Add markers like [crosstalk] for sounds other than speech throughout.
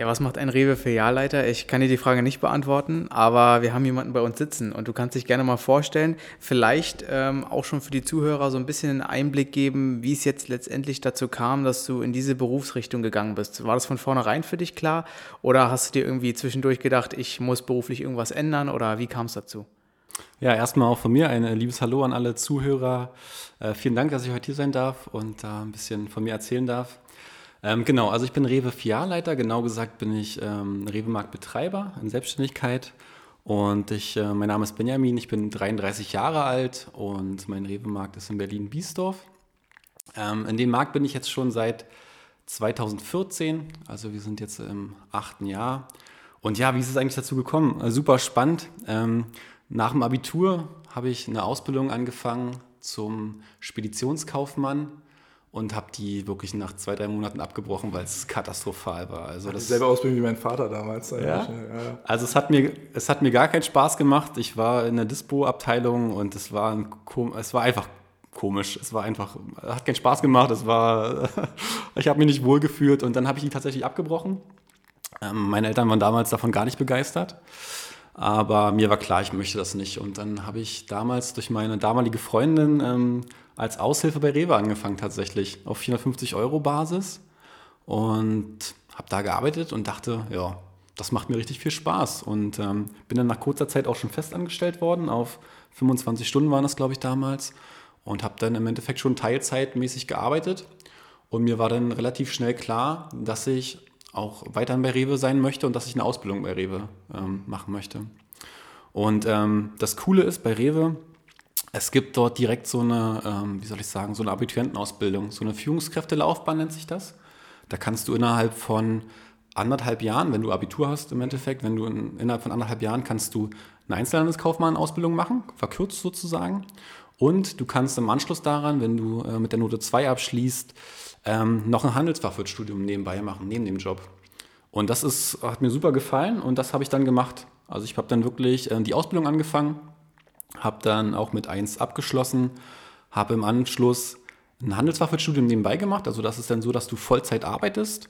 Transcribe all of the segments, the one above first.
Ja, was macht ein Rewe-Filialleiter? Ich kann dir die Frage nicht beantworten, aber wir haben jemanden bei uns sitzen und du kannst dich gerne mal vorstellen, vielleicht ähm, auch schon für die Zuhörer so ein bisschen einen Einblick geben, wie es jetzt letztendlich dazu kam, dass du in diese Berufsrichtung gegangen bist. War das von vornherein für dich klar oder hast du dir irgendwie zwischendurch gedacht, ich muss beruflich irgendwas ändern oder wie kam es dazu? Ja, erstmal auch von mir ein liebes Hallo an alle Zuhörer. Äh, vielen Dank, dass ich heute hier sein darf und äh, ein bisschen von mir erzählen darf. Ähm, genau, also ich bin Rewe Filialleiter, genau gesagt bin ich ähm, Rewe-Marktbetreiber in Selbstständigkeit. Und ich, äh, mein Name ist Benjamin, ich bin 33 Jahre alt und mein Rewe-Markt ist in Berlin-Biesdorf. Ähm, in dem Markt bin ich jetzt schon seit 2014, also wir sind jetzt im achten Jahr. Und ja, wie ist es eigentlich dazu gekommen? Äh, super spannend. Ähm, nach dem Abitur habe ich eine Ausbildung angefangen zum Speditionskaufmann und habe die wirklich nach zwei, drei Monaten abgebrochen, weil es katastrophal war. Also das dieselbe Ausbildung wie mein Vater damals. Ja? ja? Also es hat, mir, es hat mir gar keinen Spaß gemacht. Ich war in der Dispo-Abteilung und es war, ein, es war einfach komisch. Es war einfach, hat keinen Spaß gemacht. Es war, [laughs] ich habe mich nicht wohl gefühlt und dann habe ich die tatsächlich abgebrochen. Ähm, meine Eltern waren damals davon gar nicht begeistert. Aber mir war klar, ich möchte das nicht. Und dann habe ich damals durch meine damalige Freundin ähm, als Aushilfe bei Rewe angefangen tatsächlich, auf 450 Euro Basis. Und habe da gearbeitet und dachte, ja, das macht mir richtig viel Spaß. Und ähm, bin dann nach kurzer Zeit auch schon festangestellt worden. Auf 25 Stunden waren das, glaube ich, damals. Und habe dann im Endeffekt schon teilzeitmäßig gearbeitet. Und mir war dann relativ schnell klar, dass ich auch weiterhin bei Rewe sein möchte und dass ich eine Ausbildung bei Rewe ähm, machen möchte. Und ähm, das Coole ist bei Rewe, es gibt dort direkt so eine, ähm, wie soll ich sagen, so eine Abiturientenausbildung, so eine Führungskräftelaufbahn nennt sich das. Da kannst du innerhalb von anderthalb Jahren, wenn du Abitur hast im Endeffekt, wenn du in, innerhalb von anderthalb Jahren kannst du eine Einzelhandelskaufmann-Ausbildung machen, verkürzt sozusagen. Und du kannst im Anschluss daran, wenn du äh, mit der Note 2 abschließt, ähm, noch ein Handelsfachwirtstudium nebenbei machen, neben dem Job. Und das ist, hat mir super gefallen und das habe ich dann gemacht. Also ich habe dann wirklich äh, die Ausbildung angefangen, habe dann auch mit 1 abgeschlossen, habe im Anschluss ein Handelsfachwirtstudium nebenbei gemacht. Also das ist dann so, dass du Vollzeit arbeitest,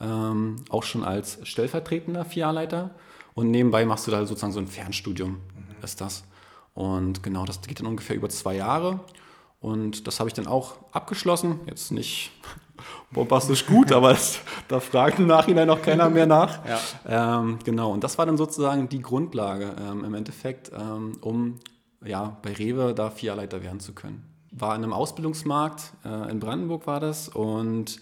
ähm, auch schon als stellvertretender Filialleiter. Und nebenbei machst du da sozusagen so ein Fernstudium, mhm. ist das. Und genau, das geht dann ungefähr über zwei Jahre. Und das habe ich dann auch abgeschlossen. Jetzt nicht [laughs] bombastisch gut, aber das, da fragt im Nachhinein auch keiner mehr nach. Ja. Ähm, genau, und das war dann sozusagen die Grundlage ähm, im Endeffekt, ähm, um ja, bei Rewe da Vierleiter werden zu können. War in einem Ausbildungsmarkt, äh, in Brandenburg war das und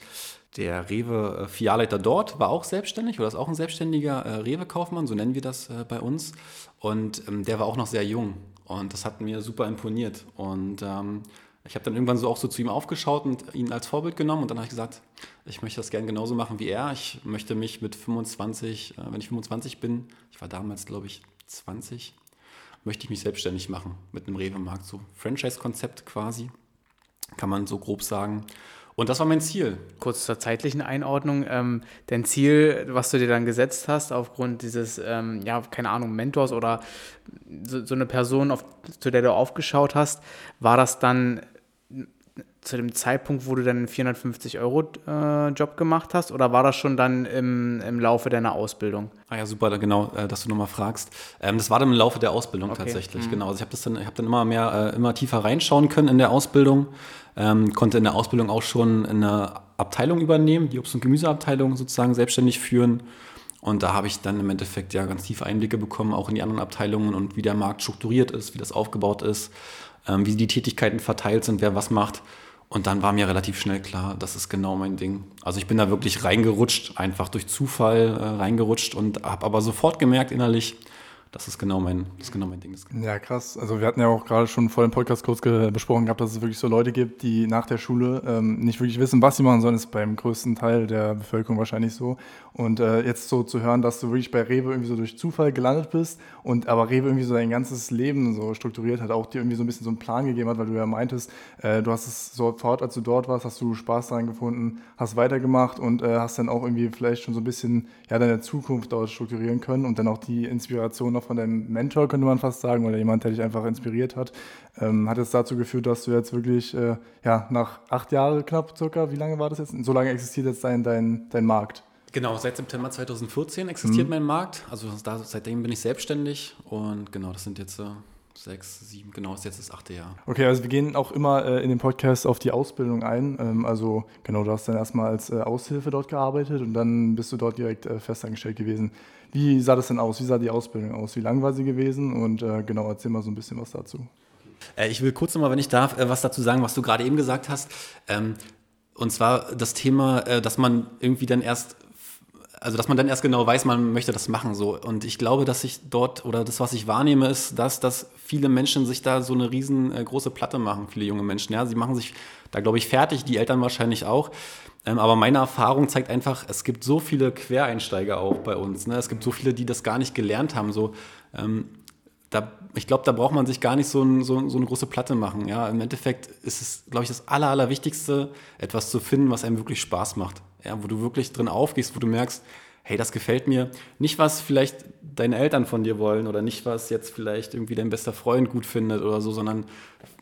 der Rewe Filialleiter dort war auch selbstständig oder ist auch ein selbstständiger äh, Rewe-Kaufmann, so nennen wir das äh, bei uns. Und ähm, der war auch noch sehr jung und das hat mir super imponiert. Und ähm, ich habe dann irgendwann so auch so zu ihm aufgeschaut und ihn als Vorbild genommen und dann habe ich gesagt, ich möchte das gerne genauso machen wie er. Ich möchte mich mit 25, äh, wenn ich 25 bin, ich war damals glaube ich 20, möchte ich mich selbstständig machen mit einem Rewe-Markt. So Franchise-Konzept quasi, kann man so grob sagen. Und das war mein Ziel. Kurz zur zeitlichen Einordnung. Ähm, dein Ziel, was du dir dann gesetzt hast, aufgrund dieses, ähm, ja, keine Ahnung, Mentors oder so, so eine Person, auf, zu der du aufgeschaut hast, war das dann zu dem Zeitpunkt, wo du dann einen 450-Euro-Job äh, gemacht hast oder war das schon dann im, im Laufe deiner Ausbildung? Ah ja, super, genau, äh, dass du nochmal fragst. Ähm, das war dann im Laufe der Ausbildung okay. tatsächlich, mhm. genau. Also ich habe dann, hab dann immer mehr, äh, immer tiefer reinschauen können in der Ausbildung, ähm, konnte in der Ausbildung auch schon eine Abteilung übernehmen, die Obst- und Gemüseabteilung sozusagen selbstständig führen. Und da habe ich dann im Endeffekt ja ganz tiefe Einblicke bekommen, auch in die anderen Abteilungen und wie der Markt strukturiert ist, wie das aufgebaut ist, ähm, wie die Tätigkeiten verteilt sind, wer was macht. Und dann war mir relativ schnell klar, das ist genau mein Ding. Also ich bin da wirklich reingerutscht, einfach durch Zufall äh, reingerutscht und habe aber sofort gemerkt innerlich, das ist genau mein, das ist genau mein Ding. Ja, krass. Also wir hatten ja auch gerade schon vor dem Podcast kurz besprochen gehabt, dass es wirklich so Leute gibt, die nach der Schule ähm, nicht wirklich wissen, was sie machen sollen. Ist beim größten Teil der Bevölkerung wahrscheinlich so. Und äh, jetzt so zu hören, dass du wirklich bei Rewe irgendwie so durch Zufall gelandet bist und aber Rewe irgendwie so dein ganzes Leben so strukturiert hat, auch dir irgendwie so ein bisschen so einen Plan gegeben hat, weil du ja meintest, äh, du hast es sofort, als du dort warst, hast du Spaß daran gefunden, hast weitergemacht und äh, hast dann auch irgendwie vielleicht schon so ein bisschen ja, deine Zukunft dort strukturieren können und dann auch die Inspiration noch von deinem Mentor, könnte man fast sagen, oder jemand, der dich einfach inspiriert hat, ähm, hat es dazu geführt, dass du jetzt wirklich, äh, ja, nach acht Jahren knapp circa, wie lange war das jetzt? So lange existiert jetzt dein, dein, dein Markt? Genau, seit September 2014 existiert mhm. mein Markt. Also da, seitdem bin ich selbstständig und genau, das sind jetzt äh, sechs, sieben, genau, ist jetzt das achte Jahr. Okay, also wir gehen auch immer äh, in dem Podcast auf die Ausbildung ein. Ähm, also genau, du hast dann erstmal als äh, Aushilfe dort gearbeitet und dann bist du dort direkt äh, festangestellt gewesen. Wie sah das denn aus? Wie sah die Ausbildung aus? Wie lang war sie gewesen? Und äh, genau, erzähl mal so ein bisschen was dazu. Äh, ich will kurz nochmal, wenn ich darf, äh, was dazu sagen, was du gerade eben gesagt hast. Ähm, und zwar das Thema, dass man irgendwie dann erst also dass man dann erst genau weiß, man möchte das machen so. Und ich glaube, dass ich dort oder das, was ich wahrnehme, ist, dass, dass viele Menschen sich da so eine riesengroße äh, Platte machen, viele junge Menschen. Ja, sie machen sich da, glaube ich, fertig, die Eltern wahrscheinlich auch. Ähm, aber meine Erfahrung zeigt einfach, es gibt so viele Quereinsteiger auch bei uns. Ne? Es gibt so viele, die das gar nicht gelernt haben. So, ähm, da, ich glaube, da braucht man sich gar nicht so, ein, so, so, eine große Platte machen. Ja? Im Endeffekt ist es, glaube ich, das Aller, Allerwichtigste, etwas zu finden, was einem wirklich Spaß macht ja, wo du wirklich drin aufgehst, wo du merkst, hey, das gefällt mir. Nicht, was vielleicht deine Eltern von dir wollen oder nicht, was jetzt vielleicht irgendwie dein bester Freund gut findet oder so, sondern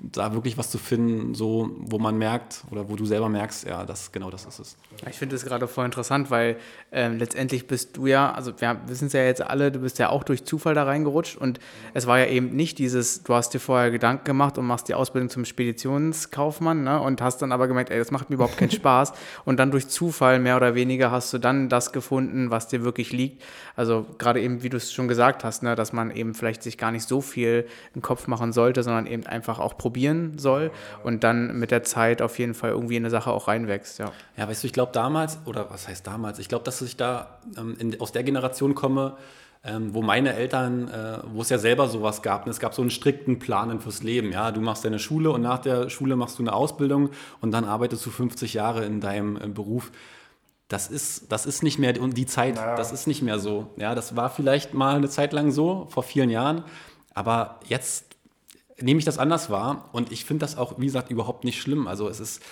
da wirklich was zu finden, so, wo man merkt oder wo du selber merkst, ja, das, genau das ist es. Ich finde das gerade voll interessant, weil ähm, letztendlich bist du ja, also wir wissen es ja jetzt alle, du bist ja auch durch Zufall da reingerutscht und es war ja eben nicht dieses, du hast dir vorher Gedanken gemacht und machst die Ausbildung zum Speditionskaufmann ne, und hast dann aber gemerkt, ey, das macht mir überhaupt keinen [laughs] Spaß und dann durch Zufall mehr oder weniger hast du dann das gefunden, was dir wirklich liegt. Also gerade eben, wie du es schon gesagt hast, ne, dass man eben vielleicht sich gar nicht so viel im Kopf machen sollte, sondern eben einfach auch probieren soll und dann mit der Zeit auf jeden Fall irgendwie in eine Sache auch reinwächst. Ja, ja weißt du, ich glaube damals, oder was heißt damals, ich glaube, dass ich da ähm, in, aus der Generation komme, ähm, wo meine Eltern, äh, wo es ja selber sowas gab, und es gab so einen strikten Plan fürs Leben. Ja, du machst deine Schule und nach der Schule machst du eine Ausbildung und dann arbeitest du 50 Jahre in deinem äh, Beruf das ist, das ist nicht mehr die Zeit, naja. das ist nicht mehr so. Ja, das war vielleicht mal eine Zeit lang so, vor vielen Jahren, aber jetzt nehme ich das anders wahr und ich finde das auch, wie gesagt, überhaupt nicht schlimm. Also es ist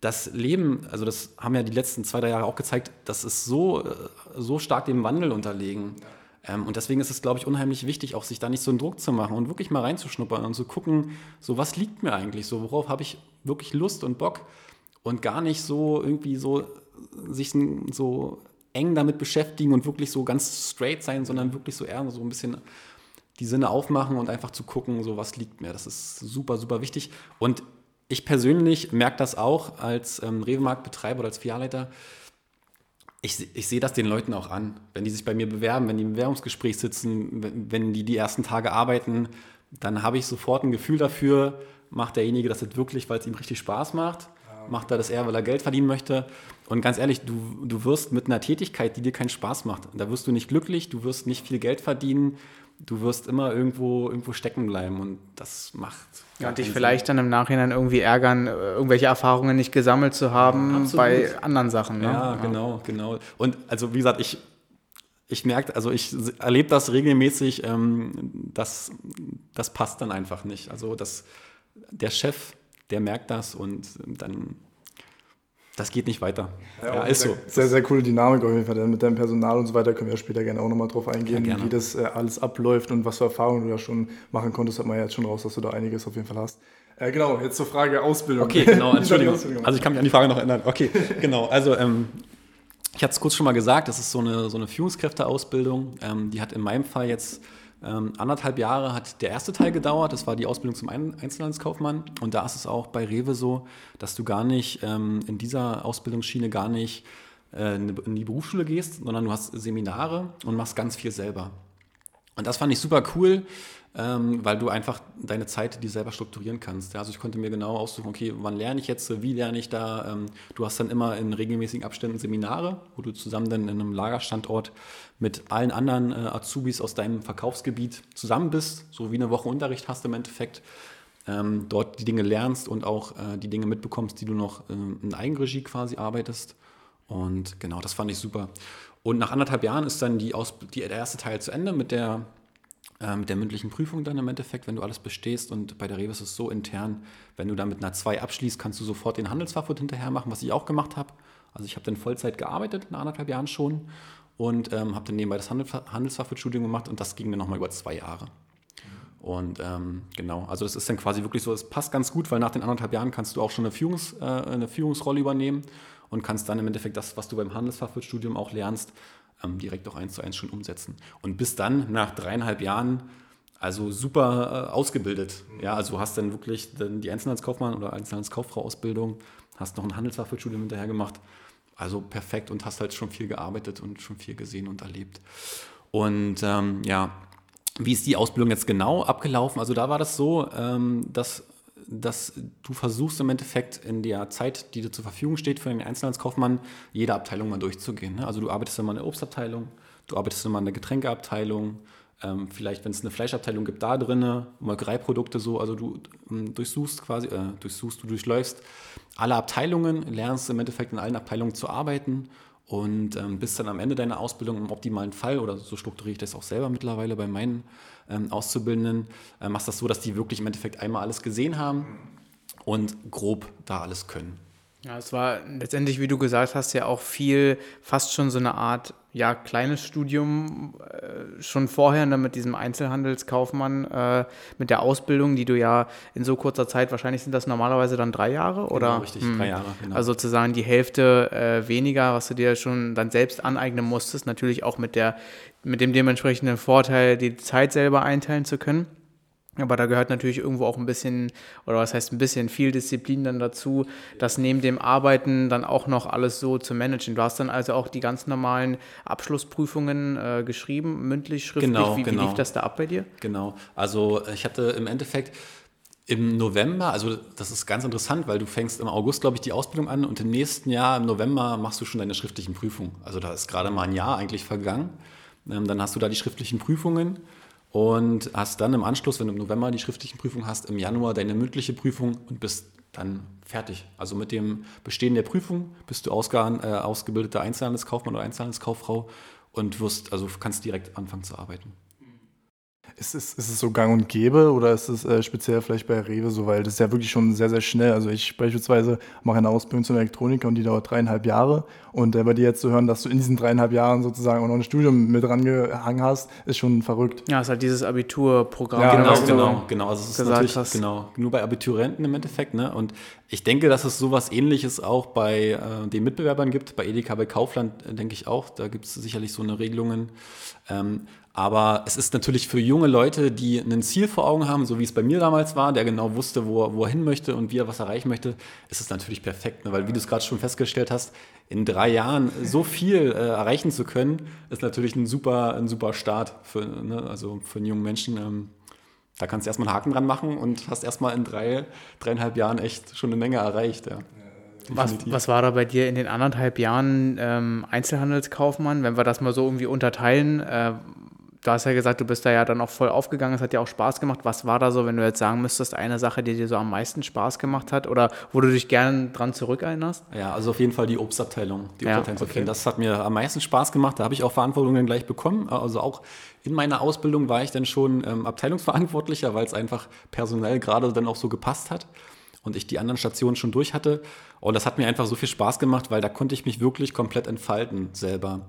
das Leben, also das haben ja die letzten zwei, drei Jahre auch gezeigt, das ist so, so stark dem Wandel unterlegen. Ähm, und deswegen ist es, glaube ich, unheimlich wichtig, auch sich da nicht so einen Druck zu machen und wirklich mal reinzuschnuppern und zu gucken, so was liegt mir eigentlich, so worauf habe ich wirklich Lust und Bock und gar nicht so irgendwie so sich so eng damit beschäftigen und wirklich so ganz straight sein, sondern wirklich so eher so ein bisschen die Sinne aufmachen und einfach zu gucken, so was liegt mir. Das ist super, super wichtig. Und ich persönlich merke das auch als ähm, Rewe-Marktbetreiber oder als Filialleiter. Ich, ich sehe das den Leuten auch an, wenn die sich bei mir bewerben, wenn die im Bewerbungsgespräch sitzen, wenn, wenn die die ersten Tage arbeiten, dann habe ich sofort ein Gefühl dafür, macht derjenige das jetzt wirklich, weil es ihm richtig Spaß macht macht er das eher, weil er Geld verdienen möchte. Und ganz ehrlich, du, du wirst mit einer Tätigkeit, die dir keinen Spaß macht, da wirst du nicht glücklich, du wirst nicht viel Geld verdienen, du wirst immer irgendwo, irgendwo stecken bleiben und das macht. Ja, und dich vielleicht dann im Nachhinein irgendwie ärgern, äh, irgendwelche Erfahrungen nicht gesammelt zu haben ja, bei anderen Sachen. Ne? Ja, ja, genau, genau. Und also wie gesagt, ich, ich merke, also ich erlebe das regelmäßig, ähm, das, das passt dann einfach nicht. Also das, der Chef der merkt das und dann das geht nicht weiter. Ja, ja ist sehr, so. Sehr, sehr coole Dynamik auf jeden Fall. Mit deinem Personal und so weiter können wir später gerne auch nochmal drauf eingehen, ja, wie das äh, alles abläuft und was für Erfahrungen du da schon machen konntest. Hat man ja jetzt schon raus, dass du da einiges auf jeden Fall hast. Äh, genau, jetzt zur Frage Ausbildung. Okay, genau, [laughs] Entschuldigung. also ich kann mich an die Frage noch erinnern. Okay, genau. Also ähm, ich hatte es kurz schon mal gesagt, das ist so eine, so eine Führungskräfteausbildung. Ähm, die hat in meinem Fall jetzt ähm, anderthalb Jahre hat der erste Teil gedauert, das war die Ausbildung zum Einzelhandelskaufmann. Und da ist es auch bei Rewe so, dass du gar nicht ähm, in dieser Ausbildungsschiene gar nicht äh, in die Berufsschule gehst, sondern du hast Seminare und machst ganz viel selber. Und das fand ich super cool, ähm, weil du einfach deine Zeit dir selber strukturieren kannst. Also ich konnte mir genau aussuchen, okay, wann lerne ich jetzt, wie lerne ich da. Ähm, du hast dann immer in regelmäßigen Abständen Seminare, wo du zusammen dann in einem Lagerstandort mit allen anderen äh, Azubis aus deinem Verkaufsgebiet zusammen bist, so wie eine Woche Unterricht hast im Endeffekt. Ähm, dort die Dinge lernst und auch äh, die Dinge mitbekommst, die du noch ähm, in Eigenregie quasi arbeitest. Und genau, das fand ich super. Und nach anderthalb Jahren ist dann die Aus die, der erste Teil zu Ende mit der äh, mit der mündlichen Prüfung dann im Endeffekt, wenn du alles bestehst. Und bei der Rewe ist es so intern, wenn du dann mit einer 2 abschließt, kannst du sofort den Handelsfachwirt hinterher machen, was ich auch gemacht habe. Also ich habe dann Vollzeit gearbeitet, nach anderthalb Jahren schon. Und ähm, habe dann nebenbei das Handelsfachwirtstudium gemacht und das ging dann nochmal über zwei Jahre. Und ähm, genau, also das ist dann quasi wirklich so, es passt ganz gut, weil nach den anderthalb Jahren kannst du auch schon eine, Führungs, äh, eine Führungsrolle übernehmen und kannst dann im Endeffekt das, was du beim Handelsfachwirtstudium auch lernst, ähm, direkt auch eins zu eins schon umsetzen. Und bis dann, nach dreieinhalb Jahren, also super äh, ausgebildet. Ja, also hast dann wirklich dann die Einzelhandelskaufmann oder Einzelhandelskauffrau-Ausbildung, hast noch ein Handelsfachwirtstudium hinterher gemacht. Also perfekt und hast halt schon viel gearbeitet und schon viel gesehen und erlebt. Und ähm, ja, wie ist die Ausbildung jetzt genau abgelaufen? Also da war das so, ähm, dass dass du versuchst im Endeffekt in der Zeit, die dir zur Verfügung steht für den Einzelhandelskaufmann, jede Abteilung mal durchzugehen. Ne? Also du arbeitest immer in der Obstabteilung, du arbeitest immer in der Getränkeabteilung, ähm, vielleicht, wenn es eine Fleischabteilung gibt, da drinne, Molkereiprodukte so, also du ähm, durchsuchst quasi, äh, durchsuchst, du durchläufst alle Abteilungen, lernst im Endeffekt in allen Abteilungen zu arbeiten und ähm, bist dann am Ende deiner Ausbildung im optimalen Fall, oder so strukturiere ich das auch selber mittlerweile bei meinen ähm, Auszubildenden, äh, machst das so, dass die wirklich im Endeffekt einmal alles gesehen haben und grob da alles können. Ja, es war letztendlich, wie du gesagt hast, ja auch viel, fast schon so eine Art, ja, kleines Studium äh, schon vorher ne, mit diesem Einzelhandelskaufmann, äh, mit der Ausbildung, die du ja in so kurzer Zeit, wahrscheinlich sind das normalerweise dann drei Jahre, genau, oder? richtig, hm. drei Jahre, genau. Also sozusagen die Hälfte äh, weniger, was du dir schon dann selbst aneignen musstest, natürlich auch mit der, mit dem dementsprechenden Vorteil, die Zeit selber einteilen zu können. Aber da gehört natürlich irgendwo auch ein bisschen, oder was heißt ein bisschen, viel Disziplin dann dazu, das neben dem Arbeiten dann auch noch alles so zu managen. Du hast dann also auch die ganz normalen Abschlussprüfungen äh, geschrieben, mündlich, schriftlich. Genau, wie, genau. wie lief das da ab bei dir? Genau. Also ich hatte im Endeffekt im November, also das ist ganz interessant, weil du fängst im August, glaube ich, die Ausbildung an und im nächsten Jahr, im November, machst du schon deine schriftlichen Prüfungen. Also da ist gerade mal ein Jahr eigentlich vergangen. Ähm, dann hast du da die schriftlichen Prüfungen und hast dann im Anschluss, wenn du im November die schriftlichen Prüfungen hast, im Januar deine mündliche Prüfung und bist dann fertig. Also mit dem Bestehen der Prüfung bist du ausge, äh, ausgebildeter Einzelhandelskaufmann oder Einzelhandelskauffrau und wirst, also kannst direkt anfangen zu arbeiten. Ist es, ist es so gang und gäbe oder ist es äh, speziell vielleicht bei Rewe so, weil das ist ja wirklich schon sehr, sehr schnell. Also ich beispielsweise mache eine Ausbildung zum Elektroniker und die dauert dreieinhalb Jahre. Und äh, bei dir jetzt zu hören, dass du in diesen dreieinhalb Jahren sozusagen auch noch ein Studium mit rangehangen hast, ist schon verrückt. Ja, es ist halt dieses Abiturprogramm. Ja, genau, genau, genau. Also es ist natürlich hast. genau, nur bei Abiturienten im Endeffekt. Ne? Und ich denke, dass es sowas ähnliches auch bei äh, den Mitbewerbern gibt. Bei Edeka, bei Kaufland äh, denke ich auch. Da gibt es sicherlich so eine Regelungen. Ähm, aber es ist natürlich für junge Leute, die ein Ziel vor Augen haben, so wie es bei mir damals war, der genau wusste, wo er, wo er hin möchte und wie er was erreichen möchte, ist es natürlich perfekt. Ne? Weil, wie du es gerade schon festgestellt hast, in drei Jahren so viel äh, erreichen zu können, ist natürlich ein super, ein super Start für, ne? also für einen jungen Menschen. Ähm, da kannst du erstmal einen Haken dran machen und hast erstmal in drei, dreieinhalb Jahren echt schon eine Menge erreicht. Ja. Was, was, war da bei dir in den anderthalb Jahren ähm, Einzelhandelskaufmann, wenn wir das mal so irgendwie unterteilen? Äh, du hast ja gesagt, du bist da ja dann auch voll aufgegangen, es hat ja auch Spaß gemacht. Was war da so, wenn du jetzt sagen müsstest, eine Sache, die dir so am meisten Spaß gemacht hat oder wo du dich gerne dran zurückerinnerst? Ja, also auf jeden Fall die Obstabteilung. Die ja, Obstabteilung okay. Das hat mir am meisten Spaß gemacht. Da habe ich auch Verantwortung gleich bekommen. Also auch in meiner Ausbildung war ich dann schon ähm, Abteilungsverantwortlicher, weil es einfach personell gerade dann auch so gepasst hat und ich die anderen Stationen schon durch hatte. Und das hat mir einfach so viel Spaß gemacht, weil da konnte ich mich wirklich komplett entfalten selber.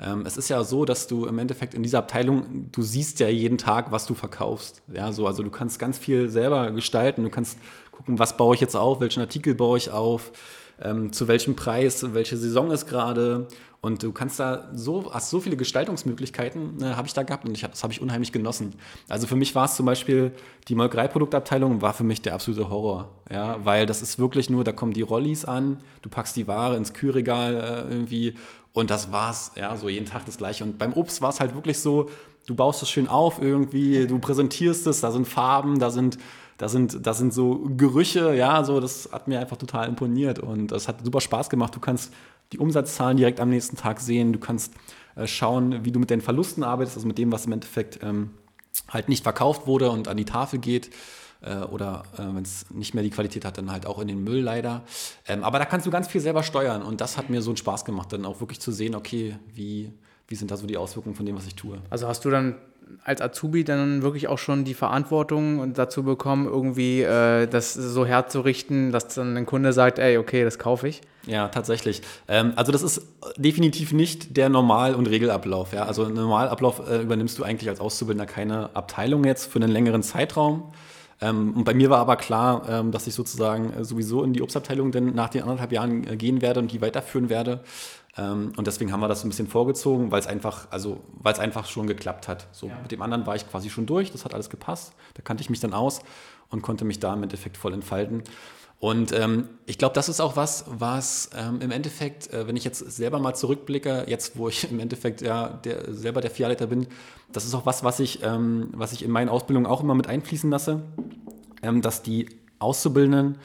Ähm, es ist ja so, dass du im Endeffekt in dieser Abteilung, du siehst ja jeden Tag, was du verkaufst. Ja, so, also du kannst ganz viel selber gestalten. Du kannst gucken, was baue ich jetzt auf, welchen Artikel baue ich auf, ähm, zu welchem Preis, welche Saison ist gerade. Und du kannst da so, hast so viele Gestaltungsmöglichkeiten, äh, habe ich da gehabt und ich das habe ich unheimlich genossen. Also für mich war es zum Beispiel, die Molkereiproduktabteilung war für mich der absolute Horror. Ja, weil das ist wirklich nur, da kommen die Rollis an, du packst die Ware ins Kühlregal äh, irgendwie und das war's, ja, so jeden Tag das gleiche. Und beim Obst war es halt wirklich so, du baust es schön auf irgendwie, du präsentierst es, da sind Farben, da sind da sind, da sind so Gerüche, ja, so, das hat mir einfach total imponiert und es hat super Spaß gemacht. Du kannst die Umsatzzahlen direkt am nächsten Tag sehen, du kannst äh, schauen, wie du mit den Verlusten arbeitest, also mit dem, was im Endeffekt ähm, halt nicht verkauft wurde und an die Tafel geht äh, oder äh, wenn es nicht mehr die Qualität hat, dann halt auch in den Müll leider. Ähm, aber da kannst du ganz viel selber steuern und das hat mir so einen Spaß gemacht, dann auch wirklich zu sehen, okay, wie, wie sind da so die Auswirkungen von dem, was ich tue. Also hast du dann als Azubi dann wirklich auch schon die Verantwortung dazu bekommen, irgendwie äh, das so herzurichten, dass dann ein Kunde sagt, ey, okay, das kaufe ich? Ja, tatsächlich. Ähm, also das ist definitiv nicht der Normal- und Regelablauf. Ja? Also Normalablauf äh, übernimmst du eigentlich als Auszubildender keine Abteilung jetzt für einen längeren Zeitraum. Ähm, und bei mir war aber klar, ähm, dass ich sozusagen äh, sowieso in die Obstabteilung dann nach den anderthalb Jahren äh, gehen werde und die weiterführen werde. Ähm, und deswegen haben wir das ein bisschen vorgezogen, weil es einfach, also weil es einfach schon geklappt hat. So ja. mit dem anderen war ich quasi schon durch, das hat alles gepasst. Da kannte ich mich dann aus und konnte mich da im Endeffekt voll entfalten. Und ähm, ich glaube, das ist auch was, was ähm, im Endeffekt, äh, wenn ich jetzt selber mal zurückblicke, jetzt wo ich [laughs] im Endeffekt ja der, selber der Vierleiter bin, das ist auch was, was ich, ähm, was ich in meinen Ausbildungen auch immer mit einfließen lasse, ähm, dass die Auszubildenden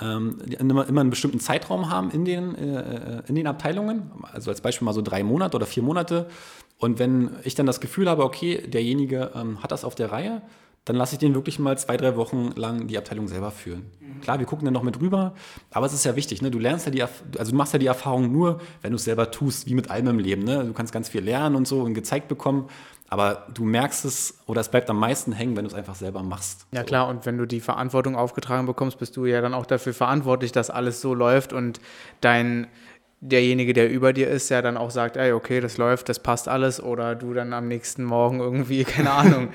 ähm, immer, immer einen bestimmten Zeitraum haben in den, äh, in den Abteilungen, also als Beispiel mal so drei Monate oder vier Monate. Und wenn ich dann das Gefühl habe, okay, derjenige ähm, hat das auf der Reihe, dann lasse ich den wirklich mal zwei, drei Wochen lang die Abteilung selber führen. Mhm. Klar, wir gucken dann noch mit rüber, aber es ist ja wichtig, ne? du lernst ja die, also du machst ja die Erfahrung nur, wenn du es selber tust, wie mit allem im Leben. Ne? Du kannst ganz viel lernen und so und gezeigt bekommen, aber du merkst es oder es bleibt am meisten hängen, wenn du es einfach selber machst. Ja klar, und wenn du die Verantwortung aufgetragen bekommst, bist du ja dann auch dafür verantwortlich, dass alles so läuft und dein derjenige, der über dir ist, ja dann auch sagt, ey, okay, das läuft, das passt alles, oder du dann am nächsten Morgen irgendwie, [laughs] keine Ahnung,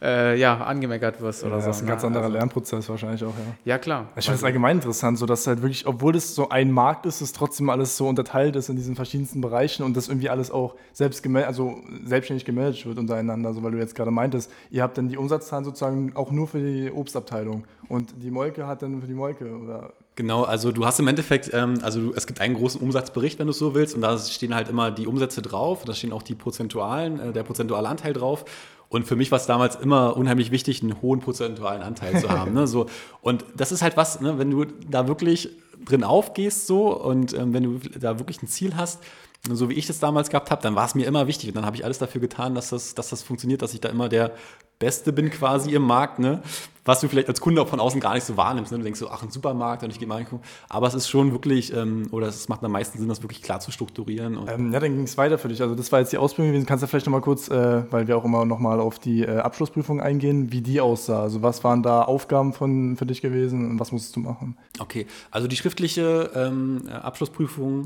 äh, ja, angemeckert wirst oder ja, so. Das ist ein ganz anderer also, Lernprozess wahrscheinlich auch, ja. Ja, klar. Ich finde es allgemein interessant, so dass halt wirklich, obwohl es so ein Markt ist, es trotzdem alles so unterteilt ist in diesen verschiedensten Bereichen und das irgendwie alles auch selbst also selbstständig gemanagt wird untereinander, so weil du jetzt gerade meintest, ihr habt dann die Umsatzzahlen sozusagen auch nur für die Obstabteilung und die Molke hat dann für die Molke oder Genau, also du hast im Endeffekt, ähm, also es gibt einen großen Umsatzbericht, wenn du es so willst, und da stehen halt immer die Umsätze drauf, da stehen auch die prozentualen, äh, der prozentuale Anteil drauf. Und für mich war es damals immer unheimlich wichtig, einen hohen prozentualen Anteil zu haben. ne? so, und das ist halt was, ne? wenn du da wirklich drin aufgehst so und ähm, wenn du da wirklich ein Ziel hast, so wie ich das damals gehabt habe, dann war es mir immer wichtig. Und dann habe ich alles dafür getan, dass das, dass das funktioniert, dass ich da immer der Beste bin quasi im Markt, ne? Was du vielleicht als Kunde auch von außen gar nicht so wahrnimmst. Ne? Du denkst so, ach, ein Supermarkt und ich gehe mal angucken. Aber es ist schon wirklich, ähm, oder es macht am meisten Sinn, das wirklich klar zu strukturieren. Ähm, ja, dann ging es weiter für dich. Also das war jetzt die Ausbildung gewesen. Kannst du vielleicht nochmal kurz, äh, weil wir auch immer nochmal auf die äh, Abschlussprüfung eingehen, wie die aussah? Also was waren da Aufgaben von, für dich gewesen und was musstest du machen? Okay, also die schriftliche ähm, Abschlussprüfung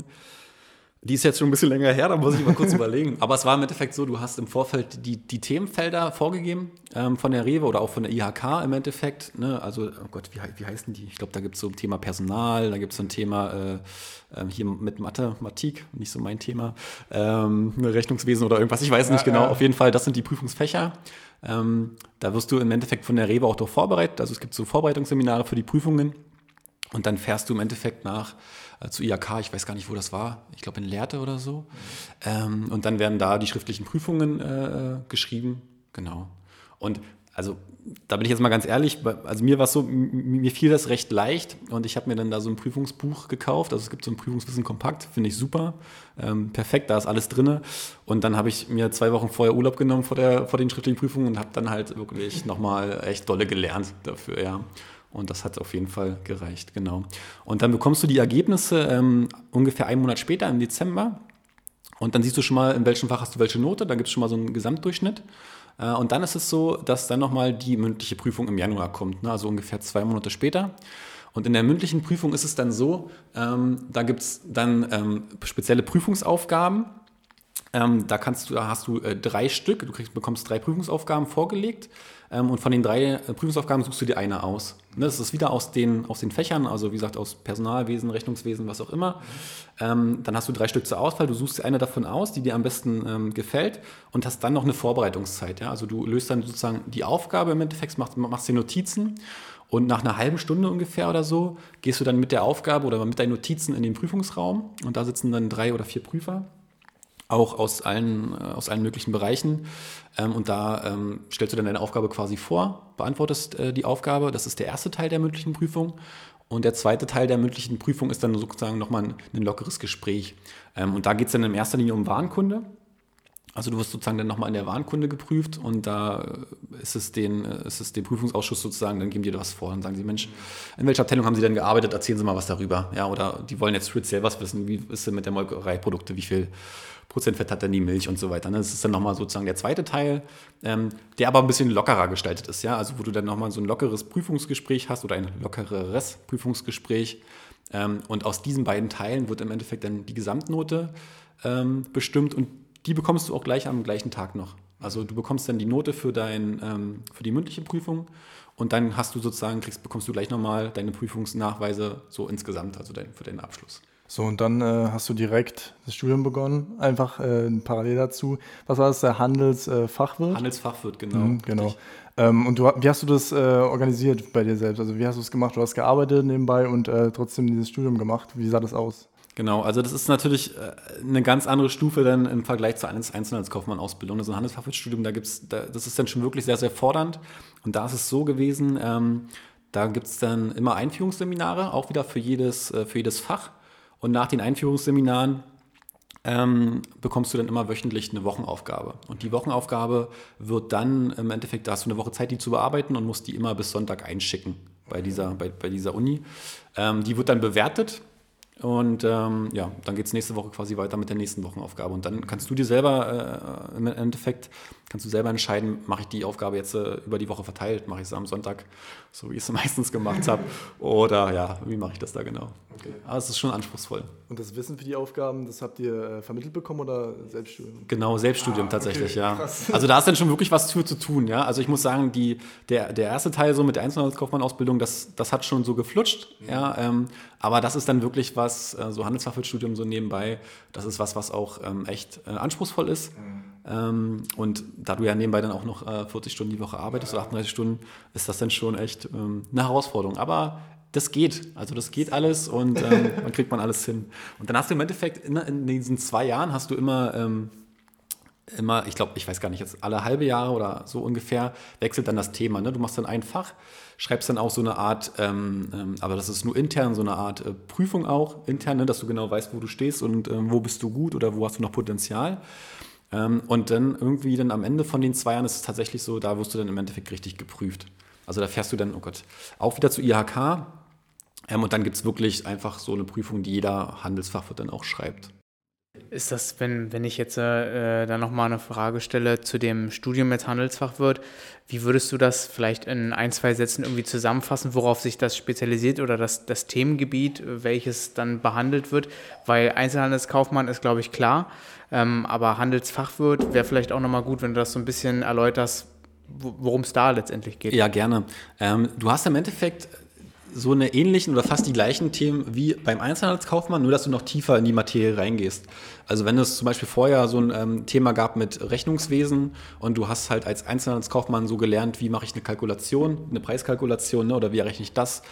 die ist jetzt schon ein bisschen länger her, da muss ich mal kurz [laughs] überlegen. Aber es war im Endeffekt so, du hast im Vorfeld die, die Themenfelder vorgegeben ähm, von der Rewe oder auch von der IHK im Endeffekt. Ne? Also, oh Gott, wie, wie heißen die? Ich glaube, da gibt es so ein Thema Personal, da gibt es so ein Thema äh, äh, hier mit Mathematik, nicht so mein Thema, ähm, Rechnungswesen oder irgendwas, ich weiß ja, nicht genau. Ja. Auf jeden Fall, das sind die Prüfungsfächer. Ähm, da wirst du im Endeffekt von der Rewe auch doch vorbereitet. Also es gibt so Vorbereitungsseminare für die Prüfungen. Und dann fährst du im Endeffekt nach zu IAK, ich weiß gar nicht, wo das war, ich glaube in Lehrte oder so. Ähm, und dann werden da die schriftlichen Prüfungen äh, geschrieben. Genau. Und also da bin ich jetzt mal ganz ehrlich, also mir war so, mir fiel das recht leicht und ich habe mir dann da so ein Prüfungsbuch gekauft. Also es gibt so ein Prüfungswissen kompakt, finde ich super. Ähm, perfekt, da ist alles drin. Und dann habe ich mir zwei Wochen vorher Urlaub genommen vor, der, vor den schriftlichen Prüfungen und habe dann halt wirklich nochmal echt dolle gelernt dafür, ja. Und das hat auf jeden Fall gereicht, genau. Und dann bekommst du die Ergebnisse ähm, ungefähr einen Monat später, im Dezember. Und dann siehst du schon mal, in welchem Fach hast du welche Note. Da gibt es schon mal so einen Gesamtdurchschnitt. Äh, und dann ist es so, dass dann nochmal die mündliche Prüfung im Januar kommt, ne? also ungefähr zwei Monate später. Und in der mündlichen Prüfung ist es dann so, ähm, da gibt es dann ähm, spezielle Prüfungsaufgaben. Ähm, da kannst du, da hast du äh, drei Stück, du kriegst, bekommst drei Prüfungsaufgaben vorgelegt und von den drei äh, Prüfungsaufgaben suchst du dir eine aus. Ne, das ist wieder aus den, aus den Fächern, also wie gesagt aus Personalwesen, Rechnungswesen, was auch immer. Ähm, dann hast du drei Stück zur Auswahl, du suchst dir eine davon aus, die dir am besten ähm, gefällt und hast dann noch eine Vorbereitungszeit. Also du löst dann sozusagen die Aufgabe im Endeffekt, machst, machst dir Notizen und nach einer halben Stunde ungefähr oder so gehst du dann mit der Aufgabe oder mit deinen Notizen in den Prüfungsraum und da sitzen dann drei oder vier Prüfer auch aus allen, äh, aus allen möglichen Bereichen. Ähm, und da ähm, stellst du dann deine Aufgabe quasi vor, beantwortest äh, die Aufgabe. Das ist der erste Teil der mündlichen Prüfung. Und der zweite Teil der mündlichen Prüfung ist dann sozusagen nochmal ein, lockeres Gespräch. Ähm, und da geht es dann in erster Linie um Warenkunde. Also du wirst sozusagen dann nochmal in der Warenkunde geprüft und da ist es, den, ist es dem Prüfungsausschuss sozusagen, dann geben die dir was vor und sagen sie, Mensch, in welcher Abteilung haben Sie denn gearbeitet? Erzählen Sie mal was darüber. Ja, oder die wollen jetzt speziell was wissen, wie ist denn mit der Molkereiprodukte, wie viel Prozent Fett hat denn die Milch und so weiter. Ne? Das ist dann nochmal sozusagen der zweite Teil, ähm, der aber ein bisschen lockerer gestaltet ist, ja, also wo du dann nochmal so ein lockeres Prüfungsgespräch hast oder ein lockereres Prüfungsgespräch ähm, und aus diesen beiden Teilen wird im Endeffekt dann die Gesamtnote ähm, bestimmt und die bekommst du auch gleich am gleichen Tag noch. Also du bekommst dann die Note für, dein, für die mündliche Prüfung und dann hast du sozusagen, kriegst, bekommst du gleich nochmal deine Prüfungsnachweise so insgesamt, also für deinen Abschluss. So, und dann äh, hast du direkt das Studium begonnen, einfach äh, parallel dazu. Was war das, der Handelsfachwirt? Äh, Handelsfachwirt, genau. Mhm, genau. Ähm, und du, wie hast du das äh, organisiert bei dir selbst? Also wie hast du es gemacht? Du hast gearbeitet nebenbei und äh, trotzdem dieses Studium gemacht. Wie sah das aus? Genau, also das ist natürlich äh, eine ganz andere Stufe dann im Vergleich zur Einzelhandelskaufmann-Ausbildung. Also ein Handelsfachwirtschaftsstudium, da gibt's, da, das ist dann schon wirklich sehr, sehr fordernd. Und da ist es so gewesen, ähm, da gibt es dann immer Einführungsseminare, auch wieder für jedes, für jedes Fach. Und nach den Einführungsseminaren ähm, bekommst du dann immer wöchentlich eine Wochenaufgabe. Und die Wochenaufgabe wird dann im Endeffekt, da hast du eine Woche Zeit, die zu bearbeiten und musst die immer bis Sonntag einschicken bei dieser, bei, bei dieser Uni. Ähm, die wird dann bewertet und ähm, ja, dann geht es nächste Woche quasi weiter mit der nächsten Wochenaufgabe. Und dann kannst du dir selber äh, im Endeffekt, kannst du selber entscheiden, mache ich die Aufgabe jetzt äh, über die Woche verteilt, mache ich es am Sonntag, so wie ich es [laughs] meistens gemacht habe, oder ja, wie mache ich das da genau. Okay. Aber es ist schon anspruchsvoll. Und das Wissen für die Aufgaben, das habt ihr äh, vermittelt bekommen oder Selbststudium? Genau, Selbststudium ah, tatsächlich, okay, ja. Krass. [laughs] Also da ist dann schon wirklich was für zu tun, ja. Also ich muss sagen, die, der, der erste Teil so mit der Einzelhandelskaufmann-Ausbildung, das, das hat schon so geflutscht, mhm. ja. Ähm, aber das ist dann wirklich was, äh, so Handelsfachwirtschaftsstudium so nebenbei, das ist was, was auch ähm, echt anspruchsvoll ist. Mhm. Ähm, und da du ja nebenbei dann auch noch äh, 40 Stunden die Woche arbeitest, ja. oder 38 Stunden, ist das dann schon echt ähm, eine Herausforderung. Aber das geht. Also das geht alles und ähm, [laughs] dann kriegt man alles hin. Und dann hast du im Endeffekt in, in diesen zwei Jahren hast du immer, ähm, immer, ich glaube, ich weiß gar nicht, jetzt alle halbe Jahre oder so ungefähr wechselt dann das Thema. Ne? Du machst dann ein Fach, schreibst dann auch so eine Art, ähm, ähm aber das ist nur intern, so eine Art äh, Prüfung auch, intern, ne? dass du genau weißt, wo du stehst und äh, wo bist du gut oder wo hast du noch Potenzial. Ähm, und dann irgendwie dann am Ende von den zwei Jahren ist es tatsächlich so, da wirst du dann im Endeffekt richtig geprüft. Also da fährst du dann, oh Gott, auch wieder zu IHK, ähm, und dann gibt es wirklich einfach so eine Prüfung, die jeder Handelsfachwirt dann auch schreibt. Ist das, wenn, wenn ich jetzt äh, dann nochmal eine Frage stelle zu dem Studium als Handelsfachwirt, wie würdest du das vielleicht in ein, zwei Sätzen irgendwie zusammenfassen, worauf sich das spezialisiert oder das, das Themengebiet, welches dann behandelt wird? Weil Einzelhandelskaufmann ist, glaube ich, klar, ähm, aber Handelsfachwirt wäre vielleicht auch nochmal gut, wenn du das so ein bisschen erläuterst, worum es da letztendlich geht. Ja, gerne. Ähm, du hast im Endeffekt so eine ähnlichen oder fast die gleichen Themen wie beim Einzelhandelskaufmann, nur dass du noch tiefer in die Materie reingehst. Also wenn es zum Beispiel vorher so ein ähm, Thema gab mit Rechnungswesen und du hast halt als Einzelhandelskaufmann so gelernt, wie mache ich eine Kalkulation, eine Preiskalkulation ne, oder wie errechne ich das,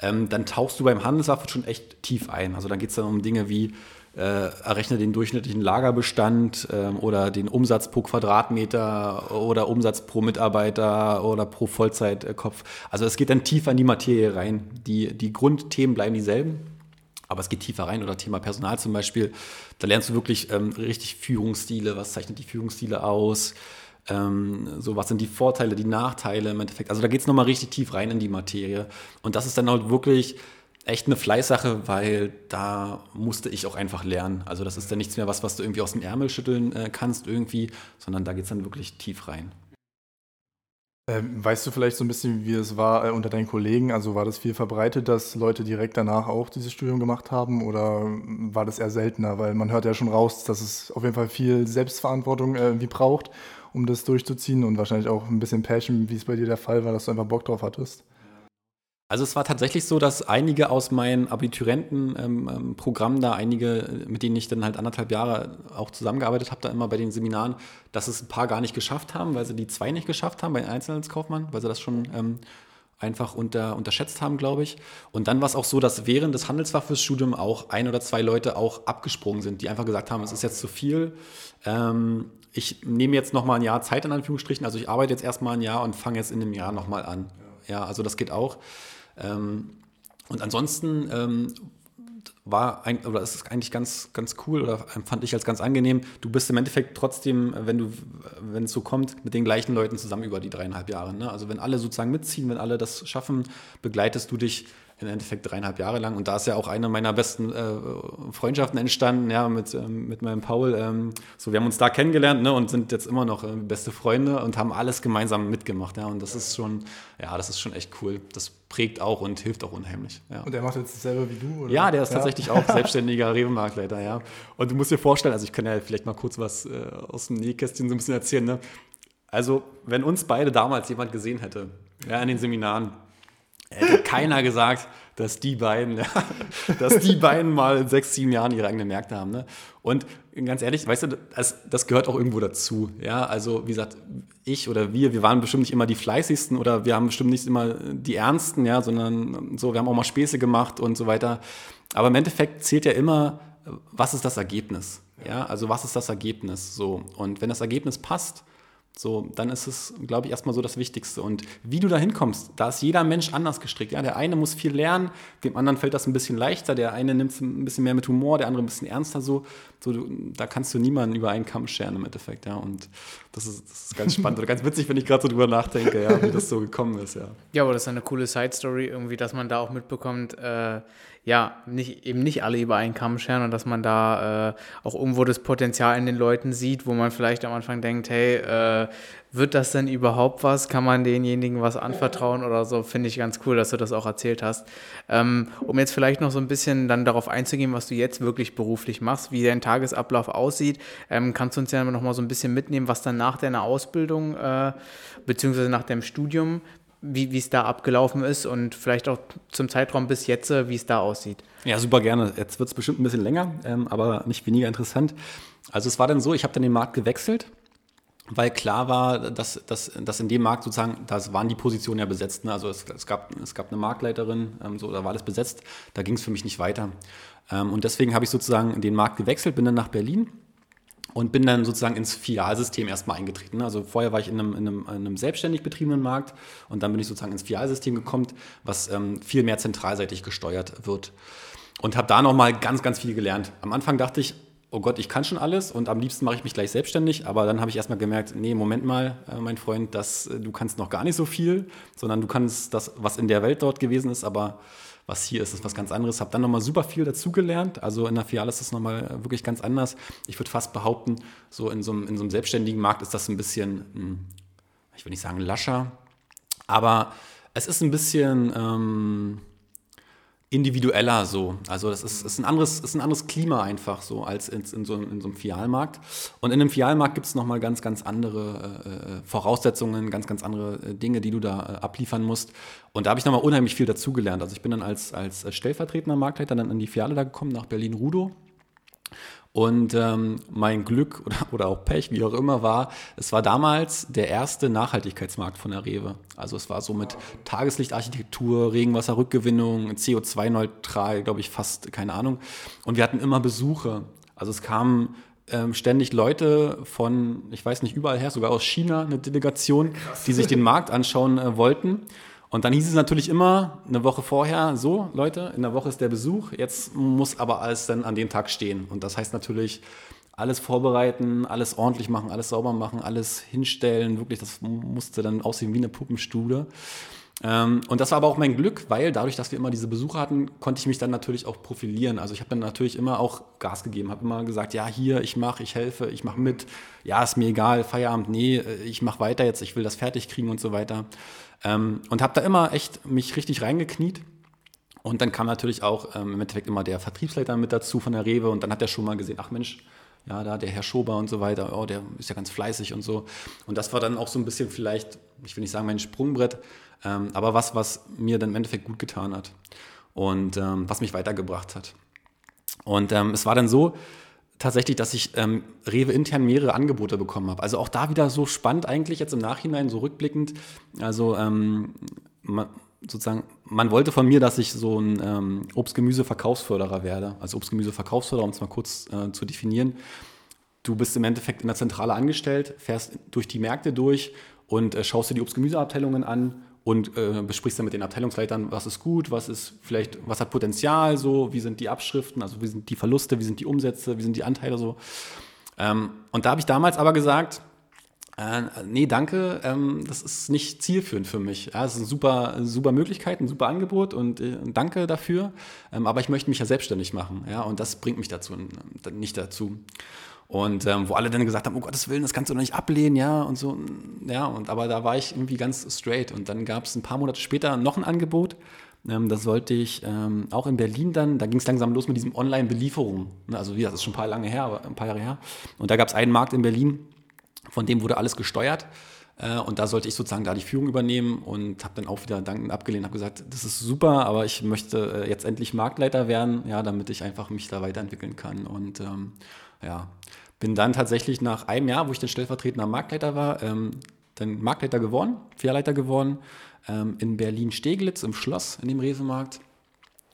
ähm, dann tauchst du beim Handelswaffen schon echt tief ein. Also dann geht es dann um Dinge wie äh, errechne den durchschnittlichen Lagerbestand äh, oder den Umsatz pro Quadratmeter oder Umsatz pro Mitarbeiter oder pro Vollzeitkopf. Also es geht dann tiefer in die Materie rein. Die, die Grundthemen bleiben dieselben, aber es geht tiefer rein. Oder Thema Personal zum Beispiel, da lernst du wirklich ähm, richtig Führungsstile, was zeichnet die Führungsstile aus. Ähm, so, was sind die Vorteile, die Nachteile im Endeffekt? Also da geht es nochmal richtig tief rein in die Materie. Und das ist dann halt wirklich echt eine Fleißsache, weil da musste ich auch einfach lernen. Also das ist dann nichts mehr was, was du irgendwie aus dem Ärmel schütteln äh, kannst irgendwie, sondern da geht es dann wirklich tief rein. Ähm, weißt du vielleicht so ein bisschen, wie es war äh, unter deinen Kollegen? Also war das viel verbreitet, dass Leute direkt danach auch dieses Studium gemacht haben oder war das eher seltener? Weil man hört ja schon raus, dass es auf jeden Fall viel Selbstverantwortung äh, braucht, um das durchzuziehen und wahrscheinlich auch ein bisschen Passion, wie es bei dir der Fall war, dass du einfach Bock drauf hattest. Also es war tatsächlich so, dass einige aus meinen Abiturientenprogramm ähm, ähm da, einige, mit denen ich dann halt anderthalb Jahre auch zusammengearbeitet habe, da immer bei den Seminaren, dass es ein paar gar nicht geschafft haben, weil sie die zwei nicht geschafft haben bei Einzelhandelskaufmann, weil sie das schon ähm, einfach unter, unterschätzt haben, glaube ich. Und dann war es auch so, dass während des Handelsfachwissen auch ein oder zwei Leute auch abgesprungen sind, die einfach gesagt haben, es ist jetzt zu viel. Ähm, ich nehme jetzt nochmal ein Jahr Zeit in Anführungsstrichen, also ich arbeite jetzt erstmal ein Jahr und fange jetzt in einem Jahr nochmal an. Ja, also das geht auch. Ähm, und ansonsten ähm, war ein, oder ist es eigentlich ganz, ganz cool oder fand ich als ganz angenehm. Du bist im Endeffekt trotzdem, wenn du, wenn es so kommt, mit den gleichen Leuten zusammen über die dreieinhalb Jahre. Ne? Also wenn alle sozusagen mitziehen, wenn alle das schaffen, begleitest du dich im Endeffekt dreieinhalb Jahre lang. Und da ist ja auch eine meiner besten äh, Freundschaften entstanden, ja, mit, ähm, mit meinem Paul. Ähm, so, wir haben uns da kennengelernt ne, und sind jetzt immer noch äh, beste Freunde und haben alles gemeinsam mitgemacht. Ja, und das ist schon, ja, das ist schon echt cool. Das prägt auch und hilft auch unheimlich. Ja. Und der macht jetzt dasselbe wie du? Oder? Ja, der ist ja. tatsächlich auch [laughs] selbstständiger Rewe-Marktleiter, ja. Und du musst dir vorstellen, also ich kann ja vielleicht mal kurz was äh, aus dem Nähkästchen so ein bisschen erzählen. Ne? Also, wenn uns beide damals jemand gesehen hätte, ja, in den Seminaren, hätte keiner gesagt, dass die beiden, [laughs] dass die beiden mal in sechs, sieben Jahren ihre eigenen Märkte haben. Ne? Und ganz ehrlich, weißt du, das, das, gehört auch irgendwo dazu. Ja, also wie gesagt, ich oder wir, wir waren bestimmt nicht immer die fleißigsten oder wir haben bestimmt nicht immer die Ernsten, ja, sondern so, wir haben auch mal Späße gemacht und so weiter. Aber im Endeffekt zählt ja immer, was ist das Ergebnis? Ja, also was ist das Ergebnis? So. Und wenn das Ergebnis passt, so, dann ist es, glaube ich, erstmal so das Wichtigste. Und wie du da hinkommst, da ist jeder Mensch anders gestrickt. Ja, der eine muss viel lernen, dem anderen fällt das ein bisschen leichter, der eine nimmt es ein bisschen mehr mit Humor, der andere ein bisschen ernster. So, so du, da kannst du niemanden über einen Kamm scheren im Endeffekt. Ja, und das ist, das ist ganz spannend oder ganz witzig, wenn ich gerade so drüber nachdenke, ja, wie das so gekommen ist. Ja, ja aber das ist eine coole Side-Story, irgendwie, dass man da auch mitbekommt, äh, ja, nicht, eben nicht alle über einen Kamm scheren und dass man da äh, auch irgendwo das Potenzial in den Leuten sieht, wo man vielleicht am Anfang denkt, hey, äh, wird das denn überhaupt was? Kann man denjenigen was anvertrauen oder so? Finde ich ganz cool, dass du das auch erzählt hast. Ähm, um jetzt vielleicht noch so ein bisschen dann darauf einzugehen, was du jetzt wirklich beruflich machst, wie dein Tagesablauf aussieht, ähm, kannst du uns ja noch mal so ein bisschen mitnehmen, was dann nach deiner Ausbildung äh, beziehungsweise nach deinem Studium wie es da abgelaufen ist und vielleicht auch zum Zeitraum bis jetzt, wie es da aussieht. Ja, super gerne. Jetzt wird es bestimmt ein bisschen länger, ähm, aber nicht weniger interessant. Also es war dann so, ich habe dann den Markt gewechselt, weil klar war, dass, dass, dass in dem Markt sozusagen, da waren die Positionen ja besetzt. Ne? Also es, es, gab, es gab eine Marktleiterin, ähm, so, da war alles besetzt, da ging es für mich nicht weiter. Ähm, und deswegen habe ich sozusagen den Markt gewechselt, bin dann nach Berlin und bin dann sozusagen ins Filialsystem erstmal eingetreten. Also vorher war ich in einem, in einem, in einem selbstständig betriebenen Markt und dann bin ich sozusagen ins Filialsystem gekommen, was ähm, viel mehr zentralseitig gesteuert wird. Und habe da nochmal ganz, ganz viel gelernt. Am Anfang dachte ich, oh Gott, ich kann schon alles und am liebsten mache ich mich gleich selbstständig. Aber dann habe ich erstmal gemerkt, nee, Moment mal, äh, mein Freund, das, äh, du kannst noch gar nicht so viel, sondern du kannst das, was in der Welt dort gewesen ist, aber was hier ist, ist was ganz anderes. Habe dann nochmal super viel dazugelernt. Also in der Filiale ist das nochmal wirklich ganz anders. Ich würde fast behaupten, so in so, einem, in so einem selbstständigen Markt ist das ein bisschen, hm, ich will nicht sagen lascher, aber es ist ein bisschen... Ähm, individueller so. Also das ist, ist, ein, anderes, ist ein anderes Klima einfach so als in, in, so, in so einem Fialmarkt. Und in einem Fialmarkt gibt es nochmal ganz, ganz andere äh, äh, Voraussetzungen, ganz, ganz andere äh, Dinge, die du da äh, abliefern musst. Und da habe ich nochmal unheimlich viel dazugelernt. Also ich bin dann als, als stellvertretender Marktleiter dann in die Fiale da gekommen, nach Berlin-Rudow. Und ähm, mein Glück [laughs] oder, oder auch Pech, wie auch immer, war, es war damals der erste Nachhaltigkeitsmarkt von der Rewe. Also es war so mit Tageslichtarchitektur, Regenwasserrückgewinnung, CO2-neutral, glaube ich, fast, keine Ahnung. Und wir hatten immer Besuche. Also es kamen ähm, ständig Leute von, ich weiß nicht, überall her, sogar aus China, eine Delegation, Krass. die sich den Markt anschauen äh, wollten. Und dann hieß es natürlich immer eine Woche vorher, so Leute, in der Woche ist der Besuch, jetzt muss aber alles dann an dem Tag stehen. Und das heißt natürlich, alles vorbereiten, alles ordentlich machen, alles sauber machen, alles hinstellen, wirklich, das musste dann aussehen wie eine Puppenstuhle. Ähm, und das war aber auch mein Glück, weil dadurch, dass wir immer diese Besuche hatten, konnte ich mich dann natürlich auch profilieren. Also ich habe dann natürlich immer auch Gas gegeben, habe immer gesagt, ja, hier, ich mache, ich helfe, ich mache mit, ja, ist mir egal, Feierabend, nee, ich mache weiter jetzt, ich will das fertig kriegen und so weiter. Ähm, und habe da immer echt mich richtig reingekniet. Und dann kam natürlich auch ähm, im Endeffekt immer der Vertriebsleiter mit dazu von der Rewe und dann hat er schon mal gesehen, ach Mensch, ja, da der Herr Schober und so weiter, oh, der ist ja ganz fleißig und so. Und das war dann auch so ein bisschen vielleicht, ich will nicht sagen mein Sprungbrett, ähm, aber was, was mir dann im Endeffekt gut getan hat und ähm, was mich weitergebracht hat. Und ähm, es war dann so, tatsächlich, dass ich ähm, Rewe intern mehrere Angebote bekommen habe. Also auch da wieder so spannend eigentlich jetzt im Nachhinein, so rückblickend. Also ähm, sozusagen, man wollte von mir, dass ich so ein ähm, Obst-Gemüse-Verkaufsförderer werde. Also Obst-Gemüse-Verkaufsförderer, um es mal kurz äh, zu definieren. Du bist im Endeffekt in der Zentrale angestellt, fährst durch die Märkte durch und äh, schaust dir die Obst-Gemüse-Abteilungen an und äh, besprichst dann mit den Abteilungsleitern, was ist gut, was ist vielleicht, was hat Potenzial so, wie sind die Abschriften, also wie sind die Verluste, wie sind die Umsätze, wie sind die Anteile so. Ähm, und da habe ich damals aber gesagt, äh, nee, danke, ähm, das ist nicht zielführend für mich. Ja, es ist eine super, super Möglichkeit, ein super Angebot und äh, danke dafür. Ähm, aber ich möchte mich ja selbstständig machen. Ja, und das bringt mich dazu nicht dazu. Und ähm, wo alle dann gesagt haben, um Gottes Willen, das kannst du doch nicht ablehnen, ja, und so. Ja, und aber da war ich irgendwie ganz straight. Und dann gab es ein paar Monate später noch ein Angebot. Ähm, das sollte ich ähm, auch in Berlin dann, da ging es langsam los mit diesem Online-Belieferung. Ne, also wie, das ist schon ein paar lange her, aber ein paar Jahre her. Und da gab es einen Markt in Berlin, von dem wurde alles gesteuert. Äh, und da sollte ich sozusagen da die Führung übernehmen und habe dann auch wieder dankend abgelehnt, habe gesagt, das ist super, aber ich möchte äh, jetzt endlich Marktleiter werden, ja, damit ich einfach mich da weiterentwickeln kann. Und ähm, ja, bin dann tatsächlich nach einem Jahr, wo ich dann stellvertretender Marktleiter war, ähm, dann Marktleiter geworden, Fährleiter geworden, ähm, in Berlin-Steglitz im Schloss in dem Resemarkt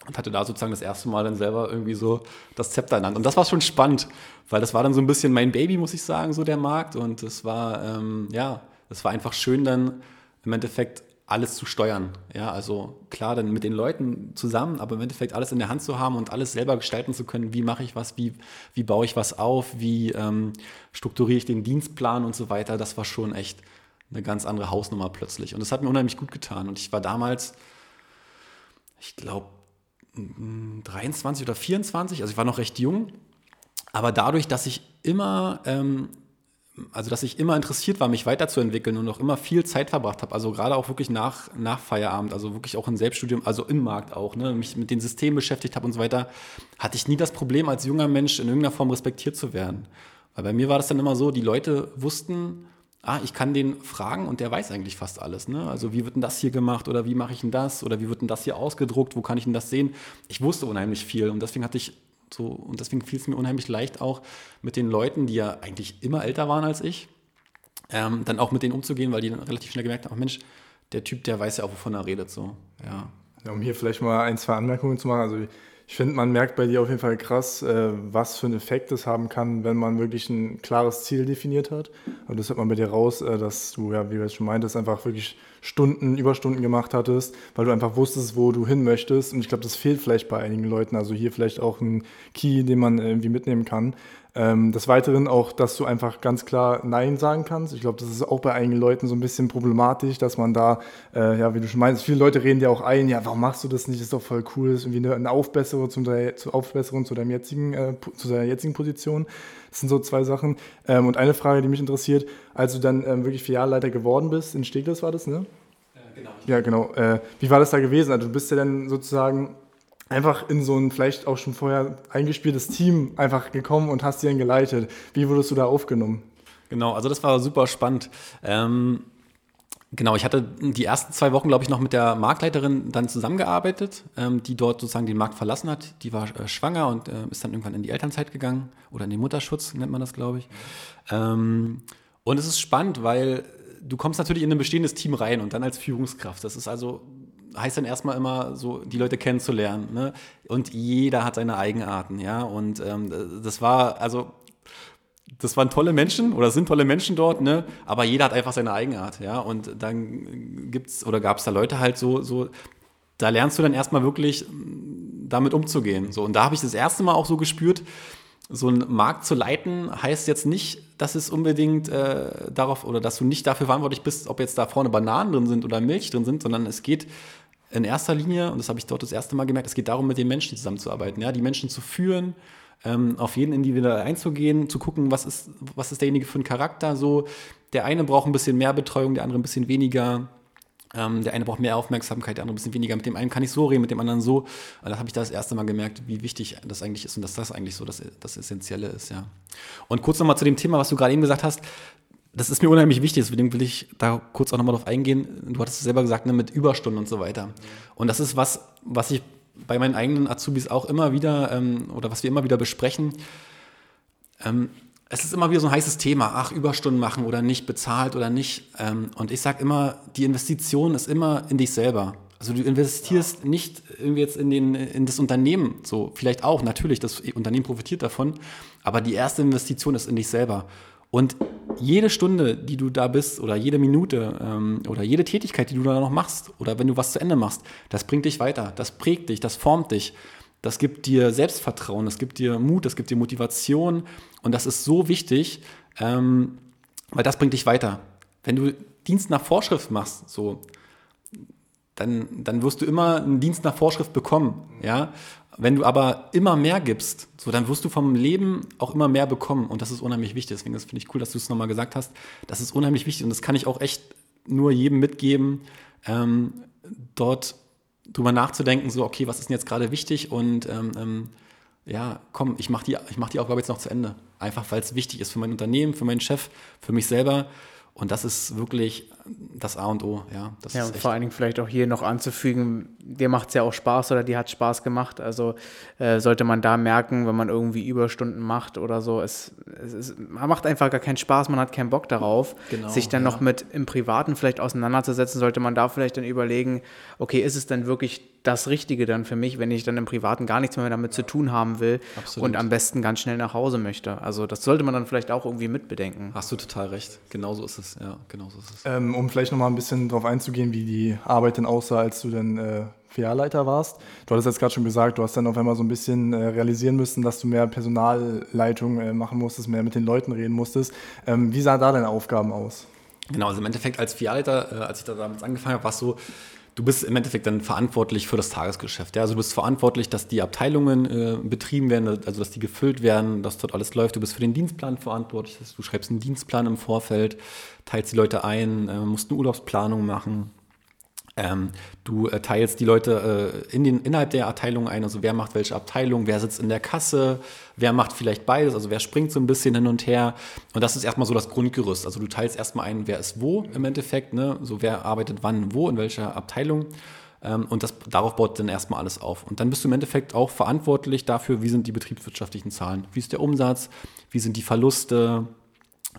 und hatte da sozusagen das erste Mal dann selber irgendwie so das Zepter Hand. Und das war schon spannend, weil das war dann so ein bisschen mein Baby, muss ich sagen, so der Markt. Und es war, ähm, ja, es war einfach schön dann im Endeffekt alles zu steuern. Ja, also klar, dann mit den Leuten zusammen, aber im Endeffekt alles in der Hand zu haben und alles selber gestalten zu können. Wie mache ich was? Wie, wie baue ich was auf? Wie ähm, strukturiere ich den Dienstplan und so weiter? Das war schon echt eine ganz andere Hausnummer plötzlich. Und das hat mir unheimlich gut getan. Und ich war damals, ich glaube, 23 oder 24, also ich war noch recht jung, aber dadurch, dass ich immer, ähm, also dass ich immer interessiert war, mich weiterzuentwickeln und auch immer viel Zeit verbracht habe, also gerade auch wirklich nach, nach Feierabend, also wirklich auch im Selbststudium, also im Markt auch, ne, mich mit den Systemen beschäftigt habe und so weiter, hatte ich nie das Problem, als junger Mensch in irgendeiner Form respektiert zu werden. Weil bei mir war das dann immer so, die Leute wussten, ah, ich kann den fragen und der weiß eigentlich fast alles. Ne? Also wie wird denn das hier gemacht oder wie mache ich denn das oder wie wird denn das hier ausgedruckt, wo kann ich denn das sehen? Ich wusste unheimlich viel und deswegen hatte ich so, und deswegen fiel es mir unheimlich leicht auch mit den Leuten, die ja eigentlich immer älter waren als ich, ähm, dann auch mit denen umzugehen, weil die dann relativ schnell gemerkt haben, Mensch, der Typ, der weiß ja auch, wovon er redet. So. Ja. ja um hier vielleicht mal ein, zwei Anmerkungen zu machen. Also ich finde, man merkt bei dir auf jeden Fall krass, äh, was für einen Effekt es haben kann, wenn man wirklich ein klares Ziel definiert hat. Und das hört man bei dir raus, äh, dass du, ja, wie du jetzt schon meintest, einfach wirklich Stunden, Überstunden gemacht hattest, weil du einfach wusstest, wo du hin möchtest. Und ich glaube, das fehlt vielleicht bei einigen Leuten. Also hier vielleicht auch ein Key, den man irgendwie mitnehmen kann. Ähm, des Weiteren auch, dass du einfach ganz klar Nein sagen kannst. Ich glaube, das ist auch bei einigen Leuten so ein bisschen problematisch, dass man da, äh, ja, wie du schon meinst, viele Leute reden dir auch ein, ja, warum machst du das nicht? Das ist doch voll cool, das ist irgendwie eine, eine Aufbesserung, zum, zu Aufbesserung zu, deinem jetzigen, äh, zu deiner jetzigen Position. Das sind so zwei Sachen. Ähm, und eine Frage, die mich interessiert, als du dann ähm, wirklich Filialleiter geworden bist, in Steglitz war das, ne? Ja, genau. Ja, genau. Äh, wie war das da gewesen? Also du bist ja dann sozusagen einfach in so ein vielleicht auch schon vorher eingespieltes Team einfach gekommen und hast die dann geleitet. Wie wurdest du da aufgenommen? Genau, also das war super spannend. Ähm, genau, ich hatte die ersten zwei Wochen, glaube ich, noch mit der Marktleiterin dann zusammengearbeitet, ähm, die dort sozusagen den Markt verlassen hat. Die war äh, schwanger und äh, ist dann irgendwann in die Elternzeit gegangen oder in den Mutterschutz, nennt man das, glaube ich. Ähm, und es ist spannend, weil du kommst natürlich in ein bestehendes Team rein und dann als Führungskraft. Das ist also heißt dann erstmal immer so, die Leute kennenzulernen. Ne? Und jeder hat seine Eigenarten, ja. Und ähm, das war, also, das waren tolle Menschen oder sind tolle Menschen dort, ne? Aber jeder hat einfach seine Eigenart, ja. Und dann gibt's oder gab es da Leute halt so, so, da lernst du dann erstmal wirklich damit umzugehen. So, und da habe ich das erste Mal auch so gespürt, so einen Markt zu leiten, heißt jetzt nicht, dass es unbedingt äh, darauf oder dass du nicht dafür verantwortlich bist, ob jetzt da vorne Bananen drin sind oder Milch drin sind, sondern es geht in erster Linie, und das habe ich dort das erste Mal gemerkt, es geht darum, mit den Menschen zusammenzuarbeiten, ja, die Menschen zu führen, ähm, auf jeden individuell einzugehen, zu gucken, was ist, was ist derjenige für ein Charakter. So, der eine braucht ein bisschen mehr Betreuung, der andere ein bisschen weniger. Ähm, der eine braucht mehr Aufmerksamkeit, der andere ein bisschen weniger. Mit dem einen kann ich so reden, mit dem anderen so. Da habe ich das erste Mal gemerkt, wie wichtig das eigentlich ist und dass das eigentlich so das, das Essentielle ist, ja. Und kurz nochmal zu dem Thema, was du gerade eben gesagt hast das ist mir unheimlich wichtig, deswegen will ich da kurz auch nochmal drauf eingehen. Du hattest es selber gesagt, ne, mit Überstunden und so weiter. Und das ist was, was ich bei meinen eigenen Azubis auch immer wieder ähm, oder was wir immer wieder besprechen. Ähm, es ist immer wieder so ein heißes Thema, ach, Überstunden machen oder nicht, bezahlt oder nicht. Ähm, und ich sage immer, die Investition ist immer in dich selber. Also du investierst nicht irgendwie jetzt in, den, in das Unternehmen, so vielleicht auch, natürlich, das Unternehmen profitiert davon, aber die erste Investition ist in dich selber. Und jede Stunde, die du da bist, oder jede Minute ähm, oder jede Tätigkeit, die du da noch machst, oder wenn du was zu Ende machst, das bringt dich weiter, das prägt dich, das formt dich, das gibt dir Selbstvertrauen, das gibt dir Mut, das gibt dir Motivation und das ist so wichtig, ähm, weil das bringt dich weiter. Wenn du Dienst nach Vorschrift machst, so, dann, dann wirst du immer einen Dienst nach Vorschrift bekommen. Ja? Wenn du aber immer mehr gibst, so, dann wirst du vom Leben auch immer mehr bekommen. Und das ist unheimlich wichtig. Deswegen finde ich cool, dass du es nochmal gesagt hast. Das ist unheimlich wichtig. Und das kann ich auch echt nur jedem mitgeben, ähm, dort drüber nachzudenken, so, okay, was ist denn jetzt gerade wichtig? Und ähm, ähm, ja, komm, ich mache die, mach die Aufgabe jetzt noch zu Ende. Einfach, weil es wichtig ist für mein Unternehmen, für meinen Chef, für mich selber. Und das ist wirklich das A und O, ja. Das ja, und vor allen Dingen vielleicht auch hier noch anzufügen, dir macht es ja auch Spaß oder die hat Spaß gemacht. Also äh, sollte man da merken, wenn man irgendwie Überstunden macht oder so, es, es, es macht einfach gar keinen Spaß, man hat keinen Bock darauf. Genau, sich dann ja. noch mit im Privaten vielleicht auseinanderzusetzen, sollte man da vielleicht dann überlegen, okay, ist es denn wirklich das Richtige dann für mich, wenn ich dann im Privaten gar nichts mehr damit zu tun haben will Absolut. und am besten ganz schnell nach Hause möchte. Also das sollte man dann vielleicht auch irgendwie mitbedenken. Hast du total recht. Genauso ist es, ja, genauso ist es. Ähm, um vielleicht nochmal ein bisschen darauf einzugehen, wie die Arbeit denn aussah, als du dann äh, Filialleiter warst. Du hattest jetzt gerade schon gesagt, du hast dann auf einmal so ein bisschen äh, realisieren müssen, dass du mehr Personalleitung äh, machen musstest, mehr mit den Leuten reden musstest. Ähm, wie sahen da deine Aufgaben aus? Genau, also im Endeffekt als Filialleiter, äh, als ich da damals angefangen habe, war es so, du bist im Endeffekt dann verantwortlich für das Tagesgeschäft. Ja? Also du bist verantwortlich, dass die Abteilungen äh, betrieben werden, also dass die gefüllt werden, dass dort alles läuft. Du bist für den Dienstplan verantwortlich. Du schreibst einen Dienstplan im Vorfeld, teilst die Leute ein, äh, musst eine Urlaubsplanung machen. Ähm, du äh, teilst die Leute äh, in den, innerhalb der Abteilung ein, also wer macht welche Abteilung, wer sitzt in der Kasse, wer macht vielleicht beides, also wer springt so ein bisschen hin und her. Und das ist erstmal so das Grundgerüst. Also du teilst erstmal ein, wer ist wo im Endeffekt, ne? so wer arbeitet wann, wo, in welcher Abteilung. Ähm, und das, darauf baut dann erstmal alles auf. Und dann bist du im Endeffekt auch verantwortlich dafür, wie sind die betriebswirtschaftlichen Zahlen, wie ist der Umsatz, wie sind die Verluste,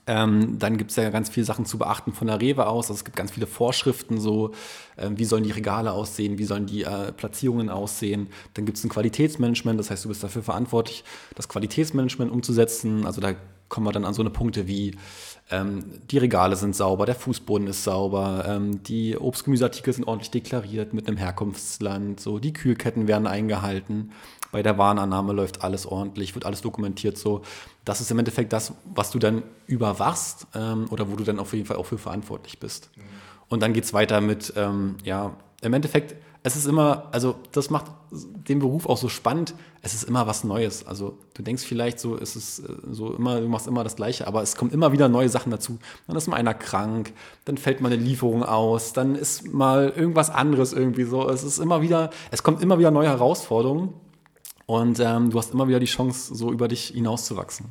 ähm, dann gibt es ja ganz viele Sachen zu beachten von der Rewe aus. Also es gibt ganz viele Vorschriften, so ähm, wie sollen die Regale aussehen, wie sollen die äh, Platzierungen aussehen. Dann gibt es ein Qualitätsmanagement, das heißt, du bist dafür verantwortlich, das Qualitätsmanagement umzusetzen. Also da kommen wir dann an so eine Punkte wie ähm, die Regale sind sauber, der Fußboden ist sauber, ähm, die Obst-Gemüseartikel sind ordentlich deklariert mit einem Herkunftsland, so die Kühlketten werden eingehalten bei der Warenannahme läuft alles ordentlich, wird alles dokumentiert so. Das ist im Endeffekt das, was du dann überwachst ähm, oder wo du dann auf jeden Fall auch für verantwortlich bist. Mhm. Und dann geht es weiter mit, ähm, ja, im Endeffekt, es ist immer, also das macht den Beruf auch so spannend, es ist immer was Neues. Also du denkst vielleicht so, es ist äh, so immer, du machst immer das Gleiche, aber es kommen immer wieder neue Sachen dazu. Dann ist mal einer krank, dann fällt mal eine Lieferung aus, dann ist mal irgendwas anderes irgendwie so. Es ist immer wieder, es kommt immer wieder neue Herausforderungen und ähm, du hast immer wieder die Chance, so über dich hinauszuwachsen.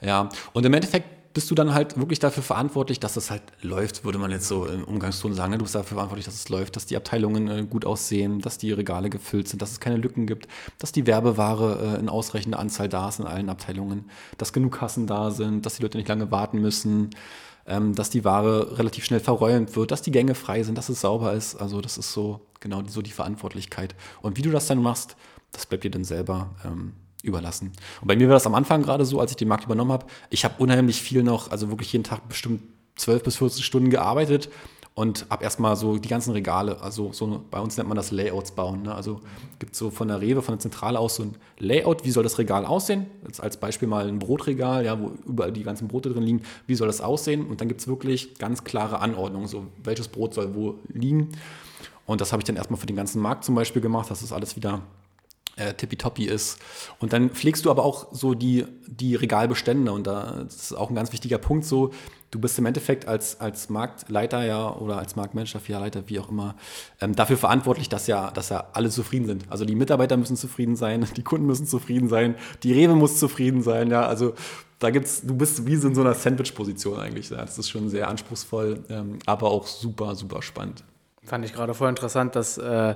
Ja, und im Endeffekt bist du dann halt wirklich dafür verantwortlich, dass es halt läuft, würde man jetzt so im Umgangston sagen. Ne? Du bist dafür verantwortlich, dass es läuft, dass die Abteilungen äh, gut aussehen, dass die Regale gefüllt sind, dass es keine Lücken gibt, dass die Werbeware äh, in ausreichender Anzahl da ist in allen Abteilungen, dass genug Kassen da sind, dass die Leute nicht lange warten müssen, ähm, dass die Ware relativ schnell verräumt wird, dass die Gänge frei sind, dass es sauber ist. Also das ist so genau so die Verantwortlichkeit. Und wie du das dann machst, das bleibt dir dann selber ähm, überlassen. Und bei mir war das am Anfang gerade so, als ich den Markt übernommen habe. Ich habe unheimlich viel noch, also wirklich jeden Tag bestimmt 12 bis 14 Stunden gearbeitet und habe erstmal so die ganzen Regale, also so bei uns nennt man das Layouts bauen. Ne? Also gibt es so von der Rewe, von der Zentrale aus so ein Layout, wie soll das Regal aussehen? Jetzt als Beispiel mal ein Brotregal, ja, wo überall die ganzen Brote drin liegen, wie soll das aussehen? Und dann gibt es wirklich ganz klare Anordnungen, so welches Brot soll wo liegen. Und das habe ich dann erstmal für den ganzen Markt zum Beispiel gemacht, das alles wieder äh, tippitoppi ist. Und dann pflegst du aber auch so die, die Regalbestände und da ist auch ein ganz wichtiger Punkt so, du bist im Endeffekt als, als Marktleiter ja oder als Marktmanager, Filialleiter, wie auch immer, ähm, dafür verantwortlich, dass ja, dass ja alle zufrieden sind. Also die Mitarbeiter müssen zufrieden sein, [laughs] die Kunden müssen zufrieden sein, die Rewe muss zufrieden sein, ja, also da gibt's, du bist wie so in so einer Sandwich-Position eigentlich. Ja. Das ist schon sehr anspruchsvoll, ähm, aber auch super, super spannend. Fand ich gerade voll interessant, dass äh,